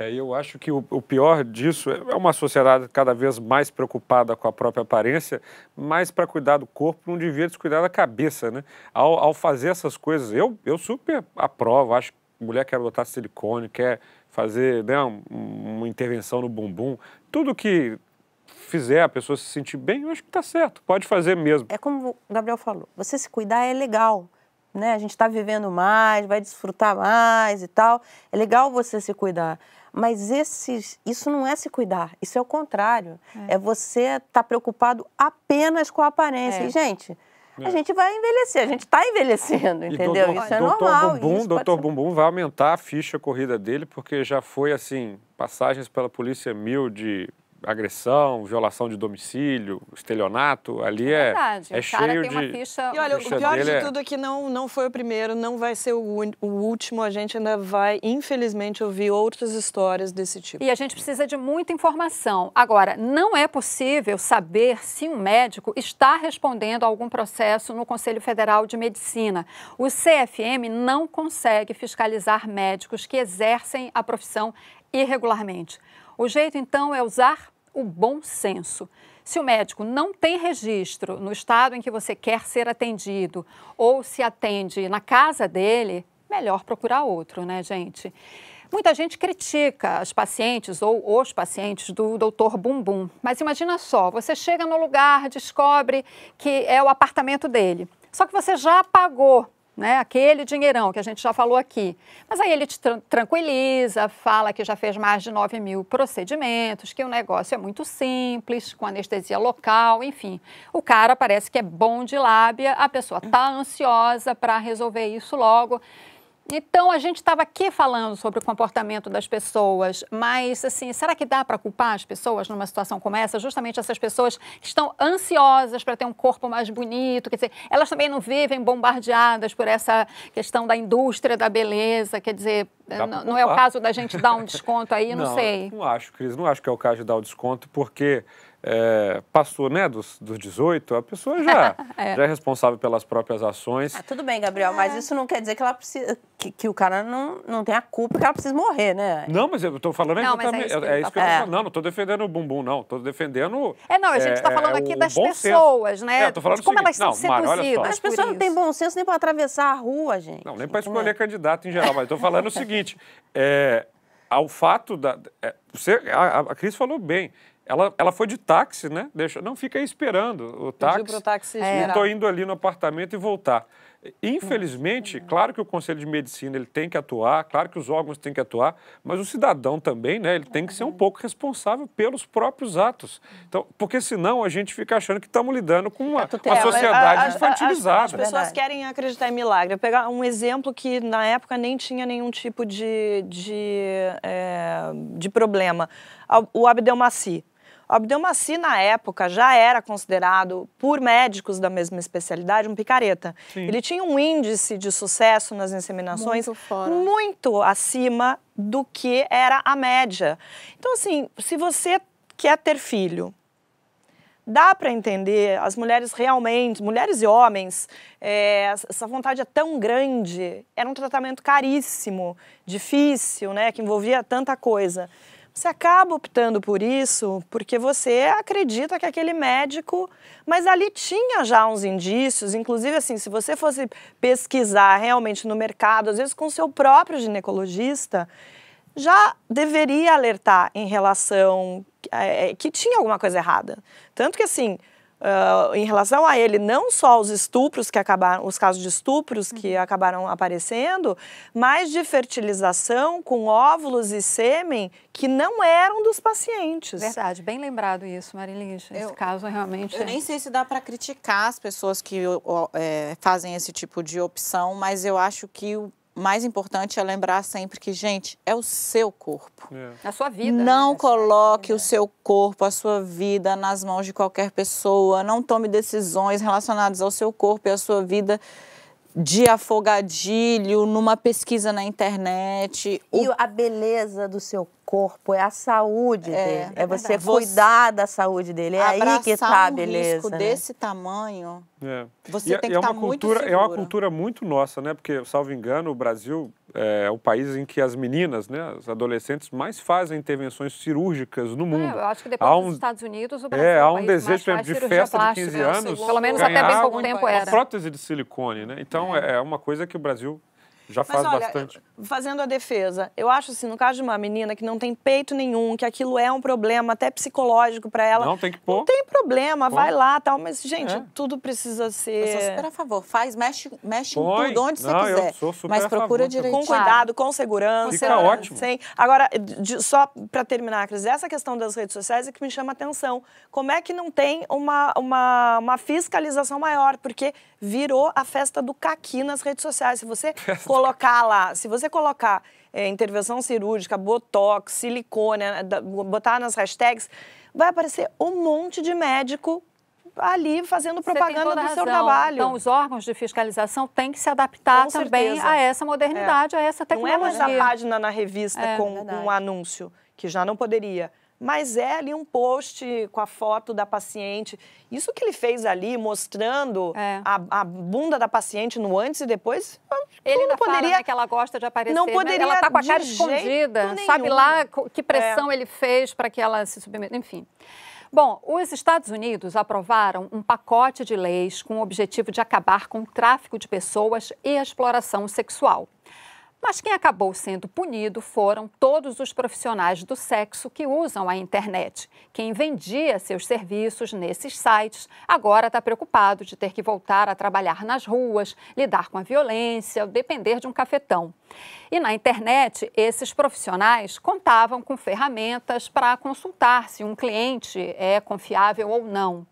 É, eu acho que o, o, pior disso é uma sociedade cada vez mais preocupada com a própria aparência, mas para cuidar do corpo não devia descuidar da cabeça, né? Ao, ao fazer essas coisas, eu, eu super aprovo, acho que mulher quer botar silicone, quer fazer né, um, uma intervenção no bumbum, tudo que fizer a pessoa se sentir bem, eu acho que está certo, pode fazer mesmo. É como o Gabriel falou, você se cuidar é legal, né? A gente está vivendo mais, vai desfrutar mais e tal. É legal você se cuidar. Mas esses, isso não é se cuidar, isso é o contrário. É, é você estar tá preocupado apenas com a aparência. É. E, gente, é. a gente vai envelhecer, a gente está envelhecendo, entendeu? Doutor, isso é doutor normal. Bumbum, doutor ser... Bumbum vai aumentar a ficha corrida dele, porque já foi assim, passagens pela Polícia Mil de agressão, violação de domicílio, estelionato, ali é, é, é cheio de... Ficha... E olha, o pior de é tudo é que não, não foi o primeiro, não vai ser o, o, último, a gente ainda vai, infelizmente, ouvir outras histórias desse tipo. E a gente precisa de muita informação. Agora, não é possível saber se um médico está respondendo a algum processo no Conselho Federal de Medicina. O CFM não consegue fiscalizar médicos que exercem a profissão irregularmente. O jeito, então, é usar o bom senso. Se o médico não tem registro no estado em que você quer ser atendido ou se atende na casa dele, melhor procurar outro, né, gente? Muita gente critica as pacientes ou os pacientes do doutor Bumbum, mas imagina só, você chega no lugar, descobre que é o apartamento dele, só que você já pagou né? Aquele dinheirão que a gente já falou aqui. Mas aí ele te tranquiliza, fala que já fez mais de 9 mil procedimentos, que o negócio é muito simples, com anestesia local, enfim. O cara parece que é bom de lábia, a pessoa está ansiosa para resolver isso logo. Então, a gente estava aqui falando sobre o comportamento das pessoas, mas, assim, será que dá para culpar as pessoas numa situação como essa? Justamente essas pessoas que estão ansiosas para ter um corpo mais bonito, quer dizer, elas também não vivem bombardeadas por essa questão da indústria da beleza, quer dizer, não, não, é o caso da gente dar um desconto aí, <laughs> não, não sei. Não acho, Cris, não acho que é o caso de dar o desconto, porque é, passou né, dos, dos 18, a pessoa já <laughs> é. já é responsável pelas próprias ações. Ah, tudo bem, Gabriel, mas isso não quer dizer que ela precisa que, que, o cara não, não tem a culpa que ela precisa morrer, né? Não, mas eu estou falando não, exatamente. É isso que, é, é isso que eu tô falando. Não, não estou defendendo o bumbum, não. Estou defendendo. É, não, a gente está falando aqui das pessoas, senso. né? É, tô falando de como seguinte, elas são não, seduzidas. As pessoas não têm bom senso nem para atravessar a rua, gente. Não, nem para escolher candidato em geral, mas estou falando o seguinte. <laughs> É, ao fato da. É, você, a, a Cris falou bem. Ela, ela foi de táxi, né? Deixa, não fica aí esperando o táxi. Pediu pro táxi é. Estou indo ali no apartamento e voltar. Infelizmente, claro que o Conselho de Medicina ele tem que atuar, claro que os órgãos têm que atuar, mas o cidadão também, né, ele tem que ser um pouco responsável pelos próprios atos. Então, porque senão a gente fica achando que estamos lidando com uma, uma sociedade infantilizada. As, as pessoas querem acreditar em milagre. Eu vou pegar um exemplo que na época nem tinha nenhum tipo de, de, é, de problema. O Abdelmaci. O Abdelmaci, na época, já era considerado, por médicos da mesma especialidade, um picareta. Sim. Ele tinha um índice de sucesso nas inseminações muito, muito acima do que era a média. Então, assim, se você quer ter filho, dá para entender as mulheres realmente, mulheres e homens, é, essa vontade é tão grande, era um tratamento caríssimo, difícil, né, que envolvia tanta coisa. Você acaba optando por isso porque você acredita que aquele médico. Mas ali tinha já uns indícios, inclusive assim, se você fosse pesquisar realmente no mercado, às vezes com seu próprio ginecologista, já deveria alertar em relação é, que tinha alguma coisa errada. Tanto que assim, Uh, em relação a ele, não só os estupros que acabaram, os casos de estupros que uhum. acabaram aparecendo, mas de fertilização com óvulos e sêmen que não eram dos pacientes. Verdade, bem lembrado isso, Marilis. Esse eu, caso realmente. Eu nem sei se dá para criticar as pessoas que é, fazem esse tipo de opção, mas eu acho que o mais importante é lembrar sempre que, gente, é o seu corpo. É. A sua vida. Não né? coloque o seu corpo, a sua vida nas mãos de qualquer pessoa. Não tome decisões relacionadas ao seu corpo e à sua vida de afogadilho, numa pesquisa na internet. E o... a beleza do seu corpo é a saúde é, dele. É, é você cuidar da saúde dele. É aí que está a beleza. Um risco né? desse tamanho. É. Você e, é, tem que é estar tá muito cultura, É uma cultura muito nossa, né? Porque, salvo engano, o Brasil é o país em que as meninas, né, as adolescentes, mais fazem intervenções cirúrgicas no mundo. É, eu acho que depois um, dos Estados Unidos, o Brasil é, é há um desejo de festa de 15 anos. Pelo menos até bem pouco tempo era. Uma prótese de silicone, né? Então é, é uma coisa que o Brasil já faz olha, bastante. Fazendo a defesa, eu acho assim, no caso de uma menina que não tem peito nenhum, que aquilo é um problema até psicológico para ela. Não tem que pôr. Não tem problema, Pô. vai lá, tal, mas gente, é. tudo precisa ser. Eu sou super a favor, faz, mexe, mexe em tudo onde não, você quiser. Eu sou super mas procura direito. Com cuidado, com segurança. Fica ótimo. Sem... Agora, de, só para terminar, Cris, essa questão das redes sociais é que me chama a atenção. Como é que não tem uma, uma, uma fiscalização maior? Porque virou a festa do caqui nas redes sociais. Se você colocar lá, se você colocar é, intervenção cirúrgica, botox, silicone, né, botar nas hashtags, vai aparecer um monte de médico ali fazendo propaganda do seu trabalho. Então, os órgãos de fiscalização têm que se adaptar com também certeza. a essa modernidade, é. a essa tecnologia. Não é mais a página na revista é, com um anúncio, que já não poderia mas é ali um post com a foto da paciente. Isso que ele fez ali, mostrando é. a, a, bunda da paciente no antes e depois, ele não poderia. Fala, né, que ela gosta de aparecer. Não né? poderia. Ela está com a cara escondida. Sabe lá que pressão é. ele fez para que ela se submetesse. Enfim. Bom, os Estados Unidos aprovaram um pacote de leis com o objetivo de acabar com o tráfico de pessoas e a exploração sexual. Mas quem acabou sendo punido foram todos os profissionais do sexo que usam a internet. Quem vendia seus serviços nesses sites agora está preocupado de ter que voltar a trabalhar nas ruas, lidar com a violência, depender de um cafetão. E na internet, esses profissionais contavam com ferramentas para consultar se um cliente é confiável ou não.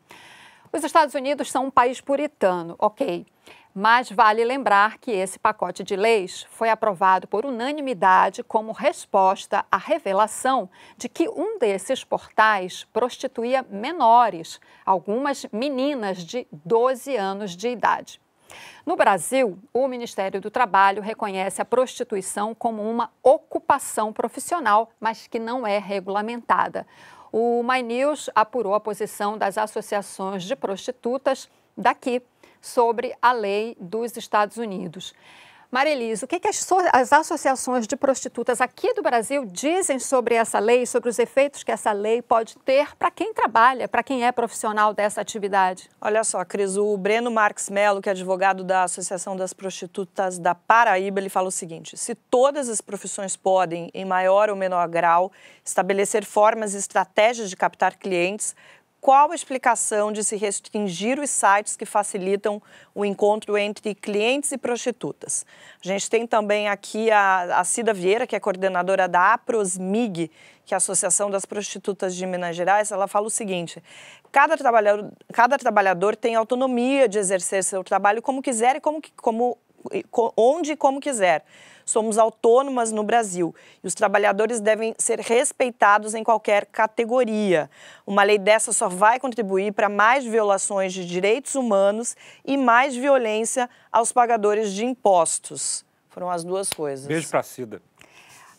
Os Estados Unidos são um país puritano, ok. Mas vale lembrar que esse pacote de leis foi aprovado por unanimidade como resposta à revelação de que um desses portais prostituía menores, algumas meninas de 12 anos de idade. No Brasil, o Ministério do Trabalho reconhece a prostituição como uma ocupação profissional, mas que não é regulamentada. O My News apurou a posição das associações de prostitutas daqui sobre a lei dos Estados Unidos. Marilise, o que, que as, as, associações de prostitutas aqui do Brasil dizem sobre essa lei, sobre os efeitos que essa lei pode ter para quem trabalha, para quem é profissional dessa atividade? Olha só, Cris, o Breno Marques Melo, que é advogado da Associação das Prostitutas da Paraíba, ele fala o seguinte: se todas as profissões podem, em maior ou menor grau, estabelecer formas e estratégias de captar clientes, qual a explicação de se restringir os sites que facilitam o encontro entre clientes e prostitutas? A gente tem também aqui a, a Cida Vieira, que é coordenadora da APROSMIG, que é a Associação das Prostitutas de Minas Gerais. Ela fala o seguinte: cada trabalhador, cada trabalhador tem autonomia de exercer seu trabalho como quiser e como, como, onde e como quiser somos autônomas no Brasil e os trabalhadores devem ser respeitados em qualquer categoria. Uma lei dessa só vai contribuir para mais violações de direitos humanos e mais violência aos pagadores de impostos. Foram as duas coisas. Beijo para Cida.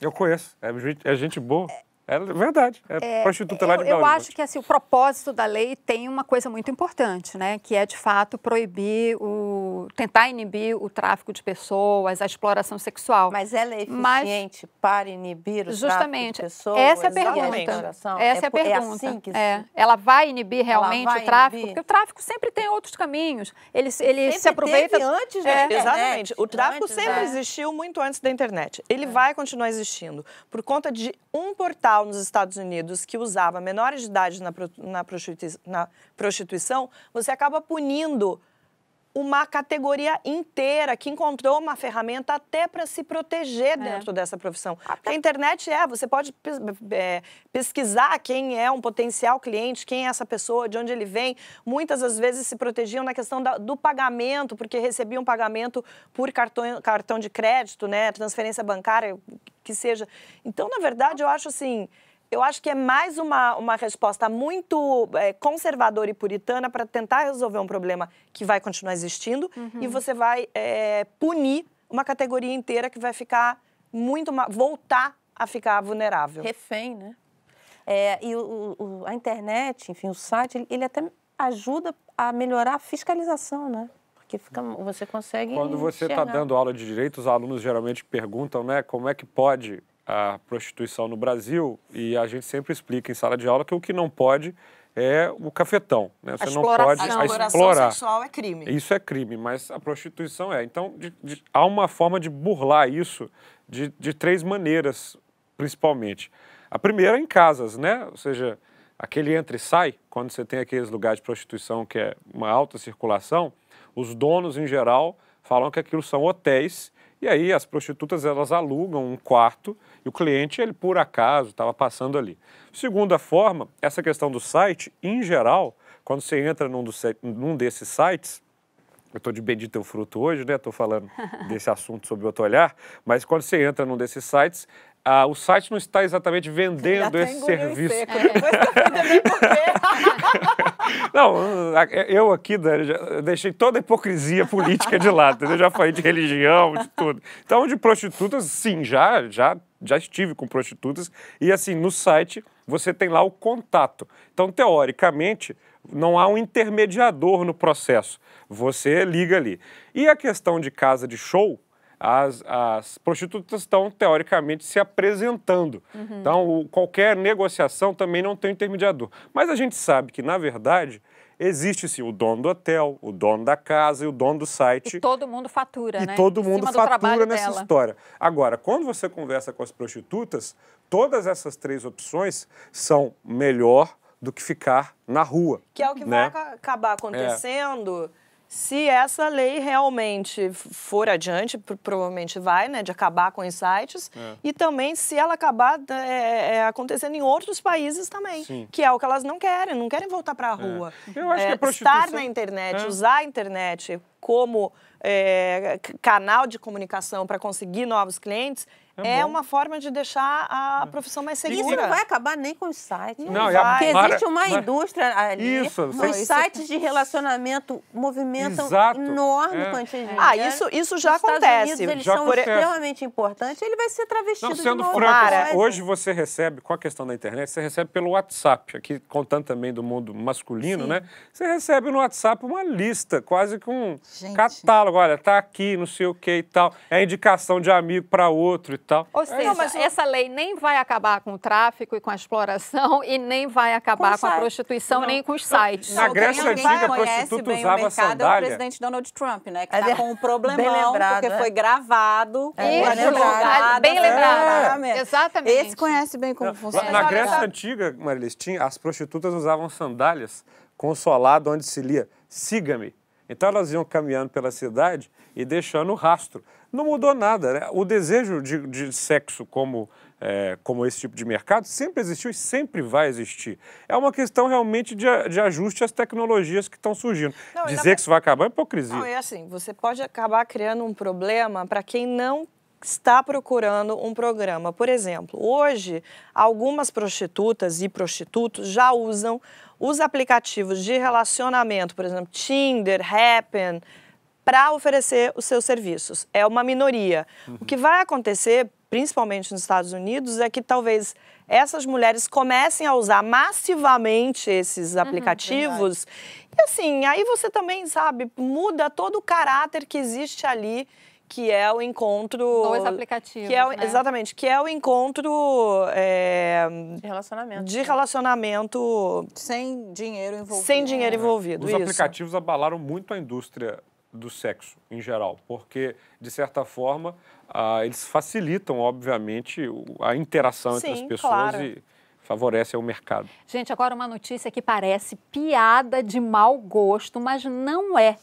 Eu conheço, é gente, é gente boa. É verdade. É, prostituta lá de Eu, eu acho que assim, o propósito da lei tem uma coisa muito importante, né? Que é, de fato, proibir o. tentar inibir o tráfico de pessoas, a exploração sexual. Mas ela é Mas- eficiente para inibir o Justamente. tráfico de pessoas? Essa é a a pergunta. Essa é, a por- pergunta. assim que É. Ela vai inibir realmente vai o tráfico? inibir? Porque o tráfico sempre tem outros caminhos. Ele, ele se aproveita. teve antes da É. internet. Exatamente. O tráfico Antes, sempre é. existiu muito antes da internet. Ele vai continuar existindo. Por conta de um portal nos Estados Unidos que usava menores de idade na, na prostituição, você acaba punindo uma categoria inteira que encontrou uma ferramenta até para se proteger dentro dessa profissão. A internet é, você pode pes- é, pesquisar quem é um potencial cliente, quem é essa pessoa, de onde ele vem. Muitas das vezes se protegiam na questão da- do pagamento, porque recebiam pagamento por cartão, cartão de crédito, né, transferência bancária, que seja. Então, na verdade, eu acho assim. Eu acho que é mais uma, uma resposta muito é, conservadora e puritana para tentar resolver um problema que vai continuar existindo e você vai é, punir uma categoria inteira que vai ficar muito voltar a ficar vulnerável. refém, né? É, e o, o- a internet, enfim, o site, ele, ele até ajuda a melhorar a fiscalização, né? Porque fica, você consegue. Quando você está dando aula de direito, os alunos geralmente perguntam, né, como é que pode a prostituição no Brasil e a gente sempre explica em sala de aula que o que não pode é o cafetão, né? Você não pode A a exploração explorar. sexual é crime. Isso é crime, mas a prostituição é. Então, de- de- há uma forma de burlar isso de, de três maneiras, principalmente. A primeira é em casas, né? Ou seja, aquele entra e sai, quando você tem aqueles lugares de prostituição que é uma alta circulação, os donos, em geral, falam que aquilo são hotéis e aí as prostitutas elas alugam um quarto e o cliente, ele por acaso, estava passando ali. Segunda forma, essa questão do site, em geral, quando você entra num, se- num desses sites, eu estou de bendito teu fruto hoje, né? Estou falando <laughs> desse assunto sobre outro olhar, mas quando você entra num desses sites, ah, o site não está exatamente vendendo Até esse serviço. seco. Eu quê. <laughs> Não, eu aqui deixei toda a hipocrisia política de lado, entendeu? Já falei de religião, de tudo. Então, de prostitutas, sim, já, já, já estive com prostitutas. E assim, no site você tem lá o contato. Então, teoricamente, não há um intermediador no processo. Você liga ali. E a questão de casa de show, as, as prostitutas estão, teoricamente, se apresentando. Então, o- qualquer negociação também não tem intermediador. Mas a gente sabe que, na verdade, existe sim o dono do hotel, o dono da casa e o dono do site. E todo mundo fatura, E né? todo Em mundo fatura nessa dela. história. Agora, quando você conversa com as prostitutas, todas essas três opções são melhor do que ficar na rua. Que é o que né? vai aca- acabar acontecendo se essa lei realmente for adiante, pro- provavelmente vai, né, de acabar com os sites, É. e também se ela acabar é, é, acontecendo em outros países também, Sim. que é o que elas não querem, não querem voltar para a rua. Eu acho É, que a prostituição- Estar na internet, É. usar a internet como é, canal de comunicação para conseguir novos clientes É é, uma forma de deixar a profissão mais Isso segura. não vai acabar nem com os sites. Não, Não a vai. Porque Mara- existe uma Mara- indústria ali. Isso, os vocês- sites de relacionamento movimentam Exato, enorme é. quantidade de Ah, isso, isso já Nos acontece. Unidos, eles Já são acontece. extremamente importantes. Ele vai ser travestido Não, de sendo uma franco, hoje você recebe, com a questão da internet, você recebe pelo WhatsApp, aqui contando também do mundo masculino, né? Você recebe no WhatsApp uma lista, quase com um Gente. catálogo. Olha, tá aqui, não sei o que e tal. É indicação de amigo para outro e tal. Ou seja, mas o- essa lei nem vai acabar com o tráfico e com a exploração e nem vai acabar Com com, a prostituição nem com os sites. Na Não, Grécia Antiga, a conhece prostituta bem usava o mercado É sandália. o presidente Donald Trump, né? Que É está ver- com um problemão, lembrado, porque é. foi gravado. com Isso, bem lembrado. pagamento. Exatamente. Esse conhece bem como funciona. Na Grécia. Antiga, Marilis, tinha, as prostitutas usavam sandálias com o solado onde se lia siga-me. Então elas iam caminhando pela cidade e deixando o rastro. Não mudou nada. Né? O desejo de, de sexo como, é, como esse tipo de mercado sempre existiu e sempre vai existir. É uma questão realmente de, de ajuste às tecnologias que estão surgindo. Não, Dizer que isso vai acabar é hipocrisia. Não, é assim, você pode acabar criando um problema para quem não está procurando um programa. Por exemplo, hoje, algumas prostitutas e prostitutos já usam os aplicativos de relacionamento, por exemplo, Tinder, Happn, para oferecer os seus serviços. É uma minoria. O que vai acontecer, principalmente nos Estados Unidos, é que talvez essas mulheres comecem a usar massivamente esses Uhum, aplicativos. e assim, aí você também, sabe, muda todo o caráter que existe ali, que é o encontro. Dois aplicativos, Que é o- né? Exatamente, que é o encontro é, De relacionamento. de relacionamento Sem dinheiro envolvido. sem dinheiro envolvido. Os isso. aplicativos abalaram muito a indústria do sexo em geral, porque, de certa forma, ah, eles facilitam, obviamente, a interação entre Sim, as pessoas claro. e favorecem o mercado. Gente, agora uma notícia que parece piada de mau gosto, mas não é.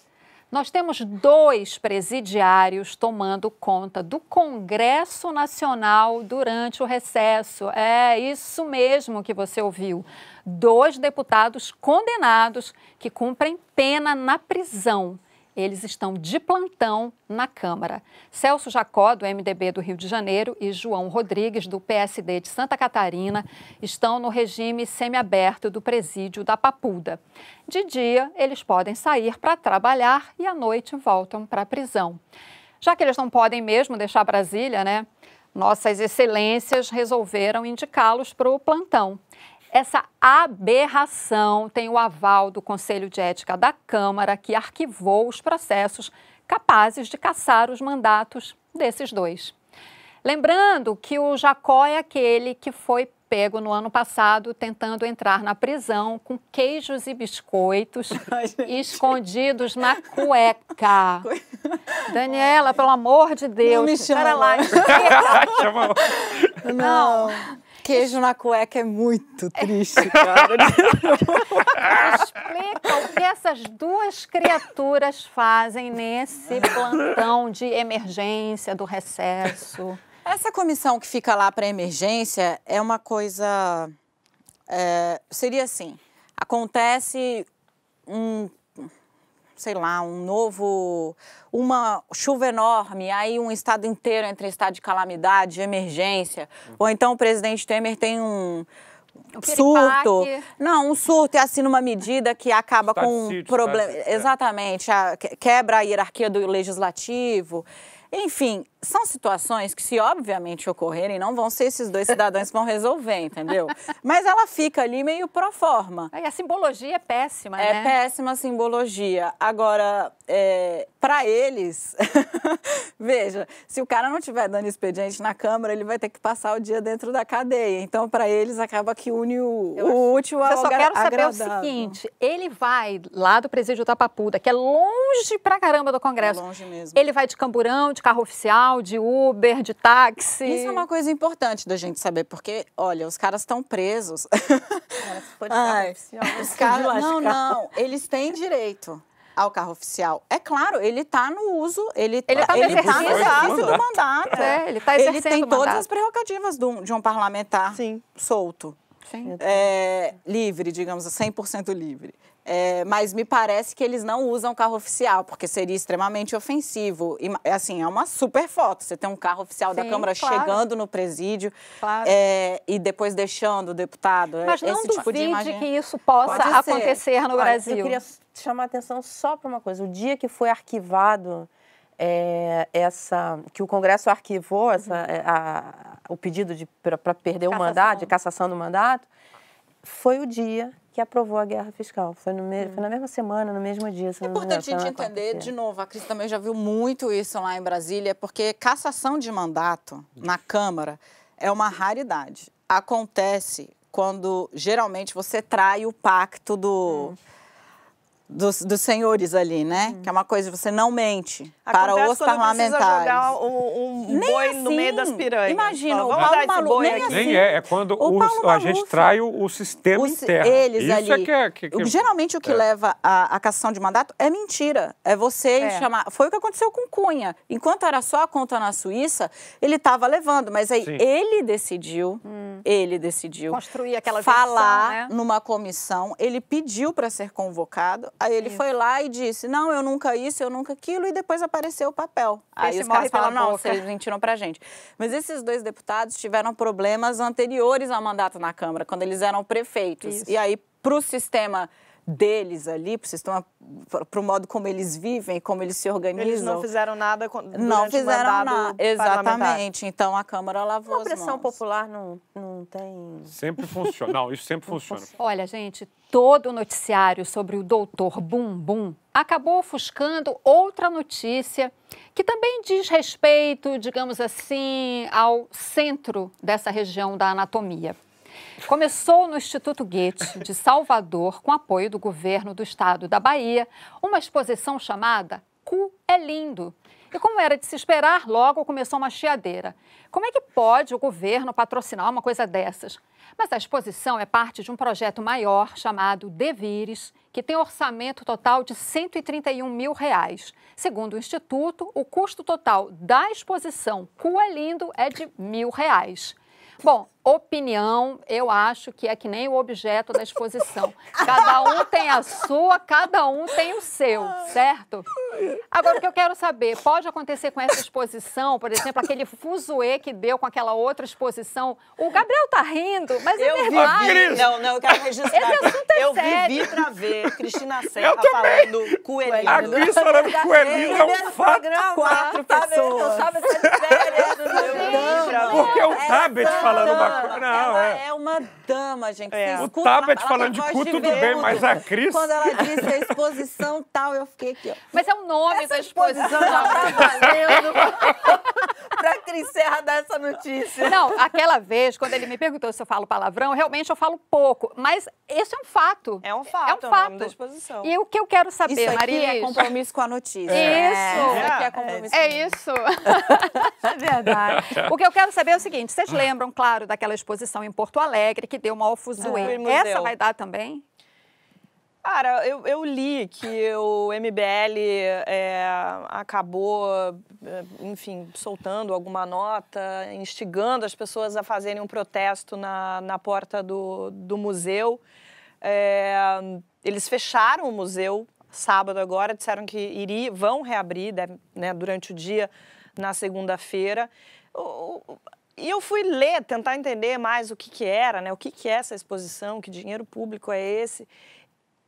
Nós temos dois presidiários tomando conta do Congresso Nacional durante o recesso. É isso mesmo que você ouviu. Dois deputados condenados que cumprem pena na prisão. Eles estão de plantão na Câmara. Celso Jacó, do MDB do Rio de Janeiro, e João Rodrigues, do PSD de Santa Catarina, estão no regime semiaberto do presídio da Papuda. De dia, eles podem sair para trabalhar e à noite voltam para a prisão. Já que eles não podem mesmo deixar Brasília, né? Nossas excelências resolveram indicá-los para o plantão. Essa aberração tem o aval do Conselho de Ética da Câmara, que arquivou os processos capazes de caçar os mandatos desses dois. Lembrando que o Jacó é aquele que foi pego no ano passado tentando entrar na prisão com queijos e biscoitos <laughs> escondidos na <laughs> cueca. Daniela, pelo amor de Deus, me espera chama. lá. <laughs> Chama- Não. Queijo na cueca é muito triste, <laughs> cara. Explica o que essas duas criaturas fazem nesse plantão de emergência do recesso. Essa comissão que fica lá para emergência é uma coisa. é, seria assim: acontece um, sei lá, um novo. Uma chuva enorme, aí um estado inteiro entra em estado de calamidade, de emergência. Ou então o presidente Temer tem um. Um surto. Não, um surto e assina uma medida que acaba com um problema. é. Exatamente, a- que- quebra a hierarquia do legislativo. Enfim, são situações que, se obviamente ocorrerem, não vão ser esses dois cidadãos que vão resolver, entendeu? <laughs> Mas ela fica ali meio pro forma. Aí a simbologia é péssima, É né? péssima a simbologia. Agora, para eles, <laughs> veja, se o cara não estiver dando expediente na Câmara, ele vai ter que passar o dia dentro da cadeia. Então, para eles, acaba que une o, o útil ao Eu só quero saber o agradável. seguinte: ele vai lá do presídio da Papuda, que é longe pra caramba do Congresso. Longe mesmo. Ele vai de camburão, de carro oficial, de Uber, de táxi. Isso é uma coisa importante da gente saber, porque, olha, os caras estão presos. Cara, se for de carro Ai, oficial, os caras, não, não, eles têm direito ao carro oficial. É claro, ele está no uso, ele Ele tá no ele tá no exercício do mandato. É, ele tá Ele exercendo tem o todas as prerrogativas de um, de um parlamentar Sim. solto. Sim. É, livre, digamos, 100% livre. É, mas me parece que eles não usam carro oficial, porque seria extremamente ofensivo. E, assim, é uma super foto. Você tem um carro oficial da Sim, Câmara claro. chegando no presídio Claro. é, e depois deixando o deputado. É, Mas não esse tipo de duvide imagem. que isso possa Pode ser. acontecer no Olha, Brasil. Eu queria chamar a atenção só para uma coisa. O dia que foi arquivado é, essa, que o Congresso arquivou essa, é, a- o pedido para perder o Cassação. mandato, de cassação do mandato, foi o dia que aprovou a guerra fiscal. Foi, no me- foi na mesma semana, no mesmo dia. É importante a gente entender, quarta-feira. de novo, a Cris também já viu muito isso lá em Brasília, porque cassação de mandato na Câmara é uma raridade. Acontece quando geralmente você trai o pacto do. Dos, dos senhores ali, né? Que é uma coisa que você não mente para Acontece os quando Precisa parlamentares. jogar um, um Nem boi no meio assim. das piranhas. Imagina, Fala, o Paulo boi nem aqui. Nem assim. é, é quando O o- Paulo a gente trai o, o sistema Os- interno. Eles Isso ali. é que é... Que, que- Geralmente o que é. leva à, à cassação de mandato é mentira. É você É. chamar. Foi o que aconteceu com Cunha. Enquanto era só a conta na Suíça, ele estava levando. Mas aí Sim. ele decidiu, ele decidiu Construir aquela falar versão, né? numa comissão. Ele pediu para ser convocado. Aí ele foi lá e disse: Não, eu nunca isso, eu nunca aquilo. E depois apareceu o papel. Aí Peixe os caras Não, boca." vocês mentiram pra gente. Mas esses dois deputados tiveram problemas anteriores ao mandato na Câmara, quando eles eram prefeitos. Isso. E aí, para o sistema deles ali, para o modo como eles vivem, como eles se organizam. Eles não fizeram nada Não fizeram nada, exatamente. Então a Câmara lavou a pressão popular não, não tem... Sempre funciona. Não, isso sempre funciona. Olha, gente, todo o noticiário sobre o doutor Bum Bum acabou ofuscando outra notícia que também diz respeito, digamos assim, ao centro dessa região da anatomia. Começou no Instituto Goethe de Salvador, com apoio do governo do estado da Bahia, uma exposição chamada Cu é Lindo. E como era de se esperar, logo começou uma chiadeira. Como é que pode o governo patrocinar uma coisa dessas? Mas a exposição é parte de um projeto maior chamado Devires, que tem orçamento total de 131 mil reais. Segundo o Instituto, o custo total da exposição Cu é Lindo é de mil reais. Bom, opinião, eu acho que é que nem o objeto da exposição. Cada um tem a sua, cada um tem o seu, certo? Agora, o que eu quero saber, pode acontecer com essa exposição, por exemplo, aquele fuzuê que deu com aquela outra exposição? O Gabriel tá rindo, mas é eu verdade. Vi, não, não, eu quero registrar. Esse assunto é eu sério. vivi pra ver Cristina Serra falando coelhinho. A Cris falando coelhinho é um fato. Quatro pessoas. Porque o Tabet falando uma Não, ela é. é uma dama, gente. É. O Tabet ela falando de cu, tudo bem, mas a Cris... Quando ela <laughs> disse a exposição tal, eu fiquei aqui, ó. Mas é o nome da exposição. exposição já tá <laughs> valendo <laughs> pra Cris Serra dar essa notícia. Não, aquela vez, quando ele me perguntou se eu falo palavrão, realmente eu falo pouco. Mas esse é um fato. É um fato, É é um o nome fato. da exposição. E o que eu quero saber, Isso aqui Marilis? é compromisso com a notícia. Isso. Isso aqui é compromisso É com isso. É verdade. O que eu quero saber é o seguinte: vocês lembram, claro, daquela exposição em Porto Alegre que deu uma Ah, alfuzuê? o museu. Essa vai dar também? Cara, eu, eu li que o MBL é, acabou, é, enfim, soltando alguma nota, instigando as pessoas a fazerem um protesto na, na porta do, do museu. É, eles fecharam o museu sábado agora, disseram que iri, vão reabrir deve- né, durante o dia na segunda-feira. E eu fui ler, tentar entender mais o que, que era, né, o que, que é essa exposição, que dinheiro público é esse.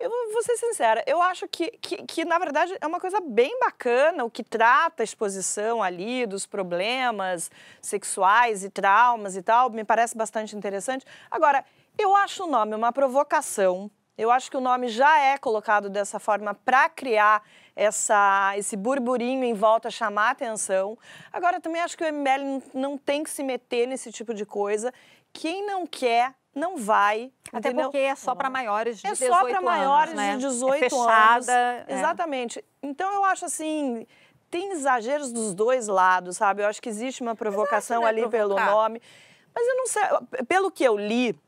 Eu vou ser sincera, eu acho que, que, que, na verdade, é uma coisa bem bacana o que trata a exposição ali dos problemas sexuais e traumas e tal, me parece bastante interessante. Agora, eu acho o nome uma provocação, eu acho que o nome já é colocado dessa forma para criar essa, esse burburinho em volta, chamar atenção. Agora, também acho que o MBL não, tem que se meter nesse tipo de coisa. Quem não quer, não vai. Até entendeu? porque é só para maiores de É 18 só para maiores anos, né? de 18 é fechada, anos. é. Exatamente. Então eu acho assim, tem exageros dos dois lados, sabe? Eu acho que existe uma provocação não é ali pelo provocar? nome. Mas eu não sei, pelo que eu li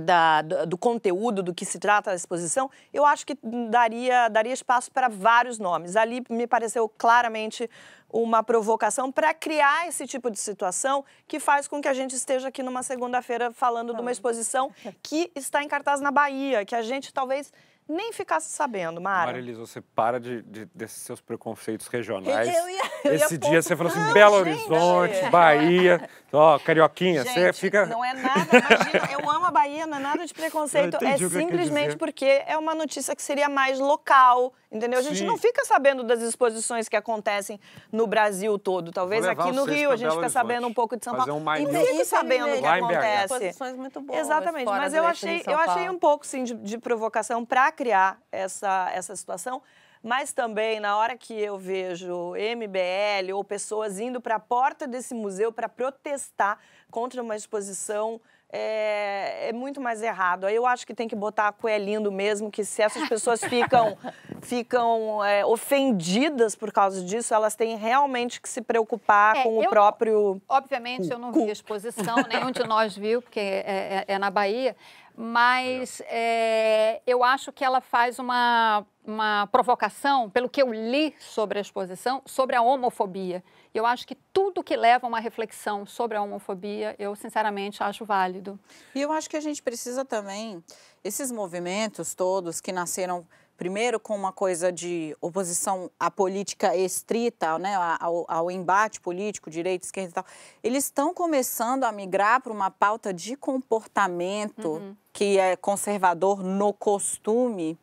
da- do, do conteúdo do que se trata da exposição, eu acho que daria, daria espaço para vários nomes. Ali me pareceu claramente uma provocação para criar esse tipo de situação que faz com que a gente esteja aqui numa segunda-feira falando de uma exposição que está em cartaz na Bahia, que a gente talvez nem ficasse sabendo, Mara. Marilis, você para de, de- desses seus preconceitos regionais. Eu ia- eu ia Esse dia você falou assim, Não, Belo gente. Horizonte, Bahia, ó, carioquinha, você Gente, fica... Não é nada, imagina, eu amo a Bahia, não é nada de preconceito. É simplesmente porque é uma notícia que seria mais local, entendeu? A gente Sim. não fica sabendo das exposições que acontecem no Brasil todo. Talvez aqui no Rio a gente fica sabendo um pouco de São Paulo. um News. fica sabendo o que Lá em BH. acontece. Exposições muito boas. Exatamente, mas eu achei, eu achei um pouco sim, de, de provocação para criar essa, essa situação. Mas também, na hora que eu vejo MBL ou pessoas indo para a porta desse museu para protestar contra uma exposição, é, é muito mais errado. Aí eu acho que tem que botar a coelhindo mesmo, que se essas pessoas <laughs> ficam, ficam é, ofendidas por causa disso, elas têm realmente que se preocupar É, com o eu- próprio... Obviamente, eu não vi a exposição, nenhum de nós viu, porque é, é- é na Bahia, mas é, eu acho que ela faz uma, uma provocação, pelo que eu li sobre a exposição, sobre a homofobia. Eu acho que tudo que leva a uma reflexão sobre a homofobia, eu sinceramente acho válido. E eu acho que a gente precisa também, esses movimentos todos que nasceram primeiro com uma coisa de oposição à política estrita, né, ao, ao embate político, direita, esquerda e tal, eles estão começando a migrar para uma pauta de comportamento que é conservador no costume,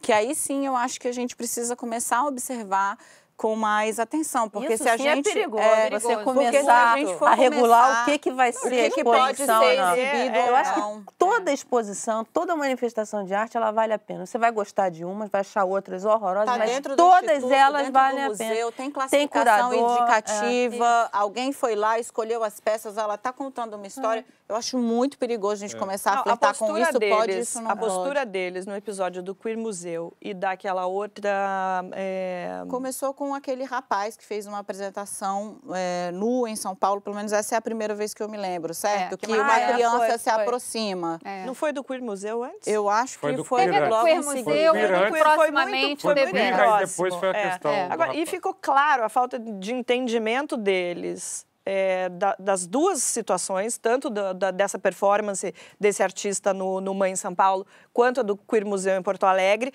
que aí sim eu acho que a gente precisa começar a observar com mais atenção, porque Isso se a é gente perigoso, é, perigoso. você começar a a regular o que, que vai ser que que pode exposição, ser não. exibido Eu ou acho não. que toda exposição, toda manifestação de arte, ela vale a pena. Você vai gostar de umas, vai achar outras horrorosas, Tá mas todas elas valem do a museu, pena. Tem classificação curador, indicativa, alguém foi lá, escolheu as peças, ela está contando uma história. Eu acho muito perigoso a gente começar a flertar com isso, deles, pode, isso não A pode. postura deles no episódio do Queer Museu e daquela outra... é, Começou com aquele rapaz que fez uma apresentação é, nu em São Paulo, pelo menos essa é a primeira vez que eu me lembro, certo? É, que que uma Ah, é, criança foi, se foi. aproxima. É. Não foi do Queer Museu antes? Eu acho Foi que do foi Teve a do logo Queer em Museu, seguida. Queer muito antes. Foi muito- foi o muito Queer, próximo. depois foi a É. questão. É. do Agora, e ficou claro a falta de entendimento deles é, da- das duas situações, tanto da- da- dessa performance desse artista no, no Mãe em São Paulo, quanto a do Queer Museu em Porto Alegre.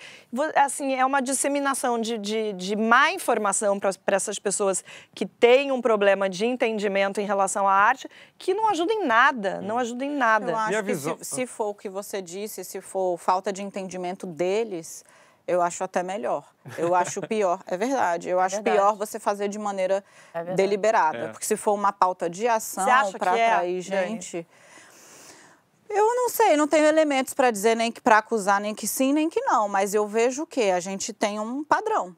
Assim, é uma disseminação de, de, de má informação para essas pessoas que têm um problema de entendimento em relação à arte, que não ajuda em nada, não ajuda em nada. Eu acho que visão- se, se for o que você disse, se for falta de entendimento deles, eu acho até melhor. Eu acho pior, é verdade. Eu acho verdade. pior você fazer de maneira É deliberada. É. Porque se for uma pauta de ação para é, atrair gente. Eu não sei, não tenho elementos para dizer nem que para acusar, nem que sim, nem que não. Mas eu vejo que a gente tem um padrão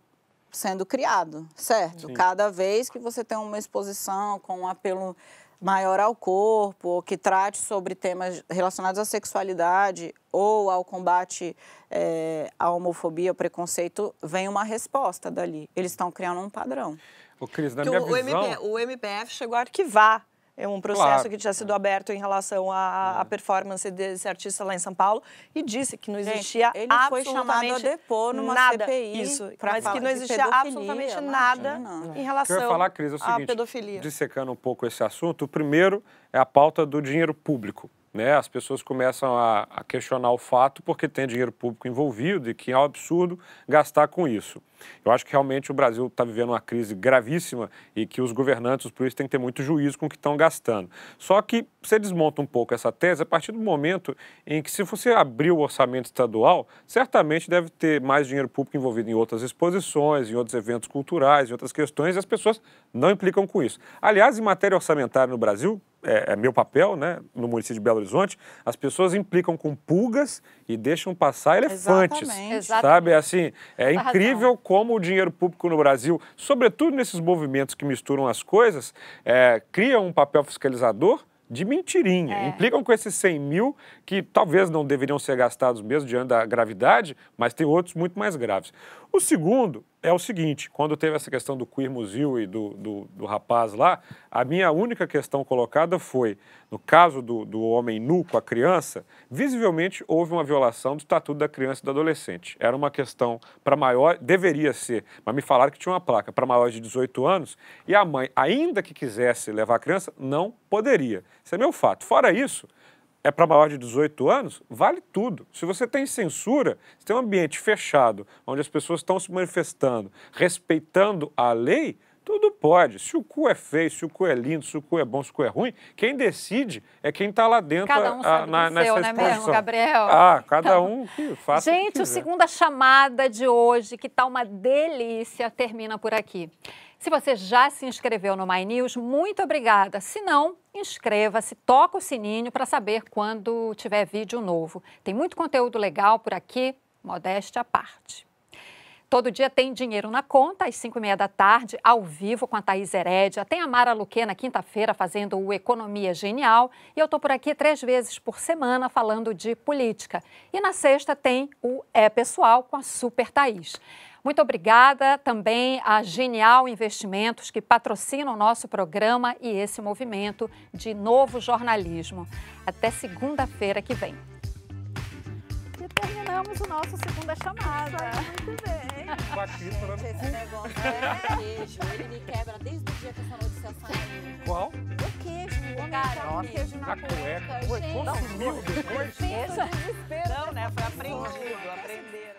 sendo criado, certo? Sim. Cada vez que você tem uma exposição com um apelo maior ao corpo, ou que trate sobre temas relacionados à sexualidade ou ao combate eh, à homofobia, ao preconceito, vem uma resposta dali. Eles estão criando um padrão. Ô, Cris, na que minha o, o visão... MP o MPF chegou a arquivar é um processo Claro. que tinha sido aberto em relação à, à performance desse artista lá em São Paulo e disse que não Gente, existia ele foi chamado a absolutamente depor numa nada CPI isso, mas que não existia absolutamente nada imagina. em O relação eu ia falar, Cris, é o à seguinte, pedofilia. dissecando um pouco esse assunto, o primeiro é a pauta do dinheiro público. Né? As pessoas começam a, a questionar o fato porque tem dinheiro público envolvido e que é um absurdo gastar com isso. Eu acho que realmente o Brasil está vivendo uma crise gravíssima e que os governantes, os políticos, têm que ter muito juízo com o que estão gastando. Só que você desmonta um pouco essa tese a partir do momento em que, se você abrir o orçamento estadual, certamente deve ter mais dinheiro público envolvido em outras exposições, em outros eventos culturais, em outras questões, e as pessoas não implicam com isso. Aliás, em matéria orçamentária no Brasil, é, é meu papel, né, no município de Belo Horizonte, as pessoas implicam com pulgas e deixam passar elefantes. Exatamente. Sabe, assim, é incrível como o dinheiro público no Brasil, sobretudo nesses movimentos que misturam as coisas, é, cria um papel fiscalizador de mentirinha. É. Implicam com esses 100 mil que talvez não deveriam ser gastados mesmo diante da gravidade, mas tem outros muito mais graves. O segundo é o seguinte, quando teve essa questão do Queer Museu e do, do, do rapaz lá, a minha única questão colocada foi, no caso do, do homem nu com a criança, visivelmente houve uma violação do Estatuto da Criança e do Adolescente. Era uma questão para maior, deveria ser, mas me falaram que tinha uma placa para maiores de 18 anos e a mãe, ainda que quisesse levar a criança, não poderia. Isso é meu fato. Fora isso, é para maior de 18 anos, vale tudo. Se você tem censura, se tem um ambiente fechado, onde as pessoas estão se manifestando, respeitando a lei, tudo pode. Se o cu é feio, se o cu é lindo, se o cu é bom, se o cu é ruim, quem decide é quem está lá dentro Cada um a- sabe na, do seu, né mesmo. Gabriel? Ah, cada um que faça Gente, o que o segunda chamada de hoje, que tá uma delícia, termina por aqui. Se você já se inscreveu no My News, muito obrigada. Se não, inscreva-se, toca o sininho para saber quando tiver vídeo novo. Tem muito conteúdo legal por aqui, modéstia à parte. Todo dia tem Dinheiro na Conta, às 5 e meia da tarde, ao vivo com a Thaís Herédia. Tem a Mara Luque na quinta-feira fazendo o Economia Genial. E eu estou por aqui três vezes por semana falando de política. E na sexta tem o É Pessoal com a Super Thaís. Muito obrigada também a Genial Investimentos, que patrocina o nosso programa e esse movimento de novo jornalismo. Até segunda-feira que vem. E terminamos o nosso segunda chamada. Muito bem. Com a Cris falando, Esse negócio é queijo, ele me quebra desde o dia que essa notícia saiu. Qual? O queijo, o Cara, põe nossa. queijo na A cueca. gente. consumiu depois? Pensa no desespero. Não, né? Foi aprendido, aprenderam.